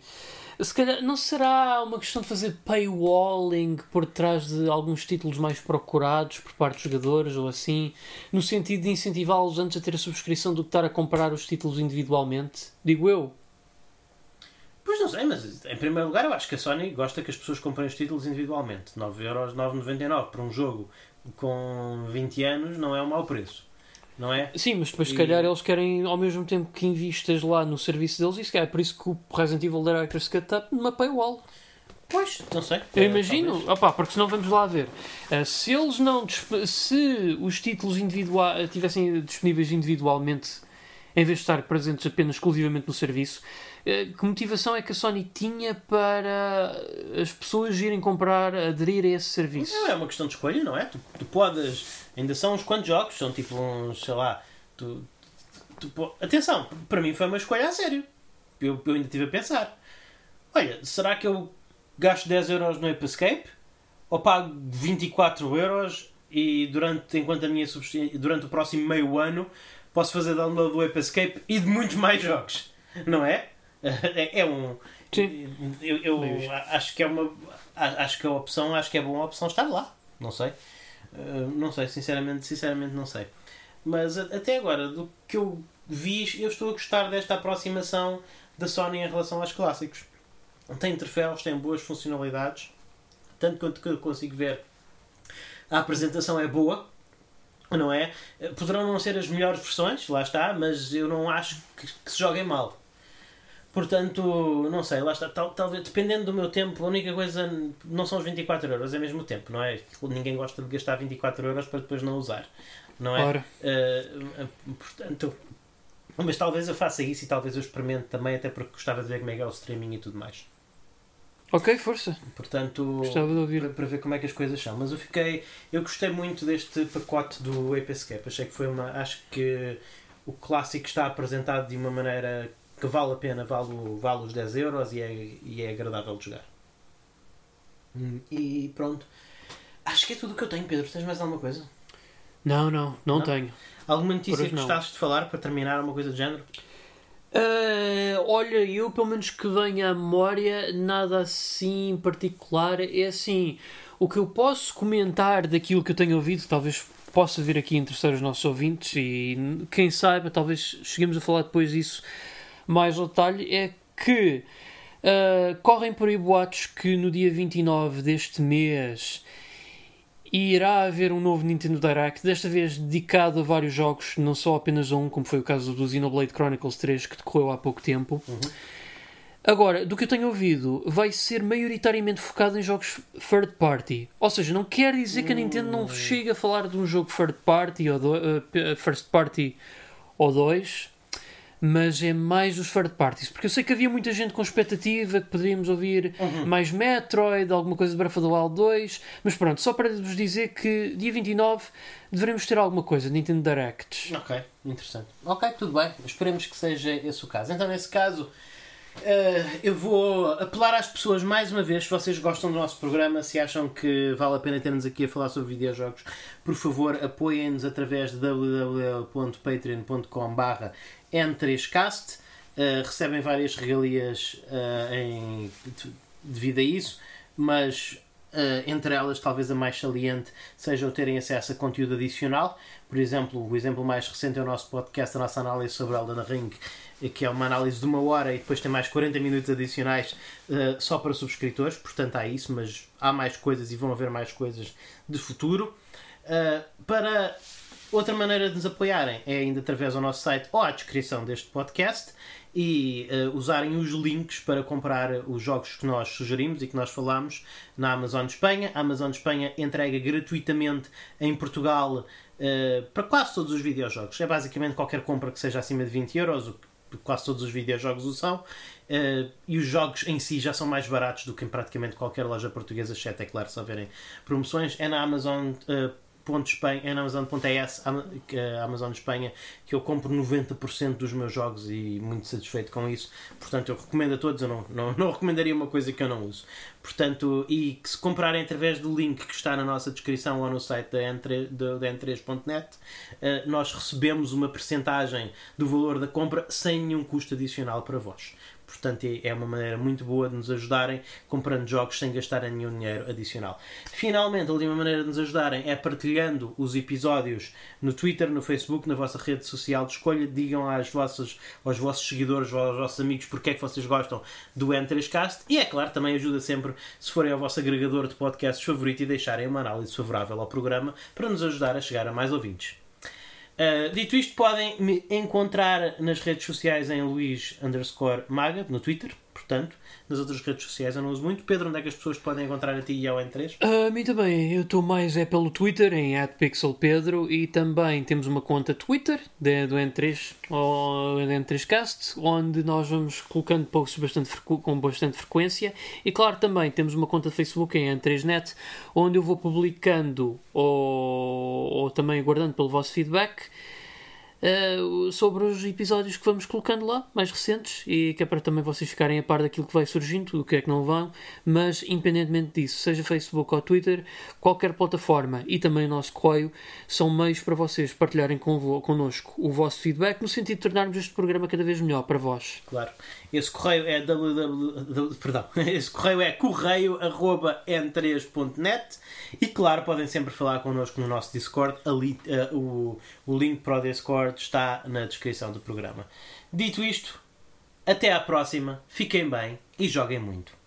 se calhar não será uma questão de fazer paywalling por trás de alguns títulos mais procurados por parte dos jogadores ou assim, no sentido de incentivá-los antes a ter a subscrição do que estar a comprar os títulos individualmente? Digo eu. Pois não sei, mas em primeiro lugar eu acho que a Sony gosta que as pessoas comprem os títulos individualmente. 9,9€ por um jogo com 20 anos não é um mau preço não é? Sim, mas depois, se calhar, eles querem ao mesmo tempo que invistas lá no serviço deles, e se calhar é por isso que o Resident Evil Director's Cut está numa paywall. Pois, não sei. Eu é, imagino, opa, porque senão vamos lá ver. Uh, se eles não. Se os títulos individuais tivessem disponíveis individualmente, em vez de estar presentes apenas exclusivamente no serviço, que motivação é que a Sony tinha para as pessoas irem comprar, aderir a esse serviço? Não, é uma questão de escolha, não é? Tu, tu podes Ainda são uns quantos jogos, são tipo uns, sei lá. Tu, tu, tu, atenção, para mim foi uma escolha a sério. Eu, eu ainda estive a pensar: olha, será que eu gasto 10 euros no Ape Escape? Ou pago 24 euros e durante, enquanto a minha durante o próximo meio ano posso fazer download do Ape Escape e de muitos mais jogos? Não é? <laughs> É, é um. Sim. Eu, eu acho que é uma. Acho que a opção, acho que é boa a opção estar lá. Não sei. Uh, não sei, sinceramente, sinceramente não sei. Mas até agora, do que eu vi, eu estou a gostar desta aproximação da Sony em relação aos clássicos. Tem troféus, tem boas funcionalidades, tanto quanto que eu consigo ver. A apresentação é boa, não é? Poderão não ser as melhores versões, lá está, mas eu não acho que, que se joguem mal. Portanto, não sei, lá está. Tal, talvez, dependendo do meu tempo, a única coisa não são os 24 euros, é mesmo o tempo, não é? Ninguém gosta de gastar 24 euros para depois não usar, não é? Uh, portanto, mas talvez eu faça isso e talvez eu experimente também, até porque gostava de ver como é que é o streaming e tudo mais. Ok, força. Portanto, Gostava de ouvir. Para, para, ver como é que as coisas são. Mas eu fiquei. Eu gostei muito deste pacote do Ape Escape. Achei que foi uma. Acho que o clássico está apresentado de uma maneira que vale a pena, vale, vale os 10 euros e é, e é agradável de jogar. Hum, e pronto. Acho que é tudo o que eu tenho, Pedro. Tens mais alguma coisa? Não, não, não, não? tenho. Alguma notícia que gostasses de falar para terminar, alguma coisa do género? Uh, olha, eu pelo menos que venha à memória, nada assim particular. É assim, o que eu posso comentar daquilo que eu tenho ouvido, talvez possa vir aqui interessar os nossos ouvintes e quem saiba, talvez cheguemos a falar depois disso mais ao detalhe é que uh, correm por aí boatos que no dia 29 deste mês irá haver um novo Nintendo Direct, desta vez dedicado a vários jogos, não só apenas a um, como foi o caso do Xenoblade Chronicles 3, que decorreu há pouco tempo. Uhum. Agora, do que eu tenho ouvido, vai ser maioritariamente focado em jogos third party. Ou seja, não quer dizer que a Nintendo não hum. chegue a falar de um jogo third party ou do, uh, first party ou dois, mas é mais os third parties, porque eu sei que havia muita gente com expectativa que poderíamos ouvir uhum. mais Metroid, alguma coisa de Breath of the Wild 2, mas pronto, só para vos dizer que dia 29 devemos ter alguma coisa, Nintendo Directs. Ok, interessante. Ok, tudo bem, esperemos que seja esse o caso. Então, nesse caso. Uh, eu vou apelar às pessoas mais uma vez, se vocês gostam do nosso programa, se acham que vale a pena termos aqui a falar sobre videojogos, por favor apoiem-nos através de www.patreon.com N3Cast. Uh, recebem várias regalias uh, em, devido a isso, mas uh, entre elas, talvez a mais saliente seja o terem acesso a conteúdo adicional. Por exemplo, o exemplo mais recente é o nosso podcast, a nossa análise sobre Elden Ring, que é uma análise de uma hora e depois tem mais 40 minutos adicionais só para subscritores. Portanto, há isso, mas há mais coisas e vão haver mais coisas de futuro. para Outra maneira de nos apoiarem é ainda através do nosso site ou à descrição deste podcast e uh, usarem os links para comprar os jogos que nós sugerimos e que nós falamos na Amazon Espanha. A Amazon Espanha entrega gratuitamente em Portugal uh, para quase todos os videojogos. É basicamente qualquer compra que seja acima de 20 euros, o que quase todos os videojogos o são. Uh, e os jogos em si já são mais baratos do que em praticamente qualquer loja portuguesa, exceto, é claro, se houverem promoções. É na Amazon Amazon.es, a Amazon Espanha, que eu compro 90% dos meus jogos e muito satisfeito com isso. Portanto, eu recomendo a todos, eu não, não, <laughs> não recomendaria uma coisa que eu não uso. Portanto, e que se comprarem através do link que está na nossa descrição ou no site da n3.net, eh, nós recebemos uma percentagem do valor da compra sem nenhum custo adicional para vós. Portanto, é, é uma maneira muito boa de nos ajudarem comprando jogos sem gastar nenhum dinheiro adicional. Finalmente, a última maneira de nos ajudarem é partilhando os episódios no Twitter, no Facebook, na vossa rede social de escolha. Digam às vossas, aos vossos seguidores, aos vossos amigos, porque é que vocês gostam do N3Cast. E é claro, também ajuda sempre se forem ao vosso agregador de podcasts favorito e deixarem uma análise favorável ao programa para nos ajudar a chegar a mais ouvintes. Uh, dito isto, podem me encontrar nas redes sociais em Luís Maga, no Twitter, portanto. Nas outras redes sociais eu não uso muito. Pedro, onde é que as pessoas podem encontrar a ti e ao N3? A mim também. Eu estou mais é pelo Twitter, em @pixelpedro e também temos uma conta Twitter de, do N3, ou N3Cast, onde nós vamos colocando posts bastante com bastante frequência. E claro, também temos uma conta de Facebook em N3Net, onde eu vou publicando ou, ou também guardando pelo vosso feedback uh, sobre os episódios que vamos colocando lá, mais recentes, e que é para também vocês ficarem a par daquilo que vai surgindo, do que é que não vão, mas independentemente disso, seja Facebook ou Twitter, qualquer plataforma e também o nosso correio são meios para vocês partilharem connosco o vosso feedback no sentido de tornarmos este programa cada vez melhor para vós. Claro. Esse correio é www, perdão, <laughs> esse correio é correio@n3.net e claro, podem sempre falar connosco no nosso Discord, ali uh, o, o link para o Discord está na descrição do programa. Dito isto, até à próxima, fiquem bem e joguem muito.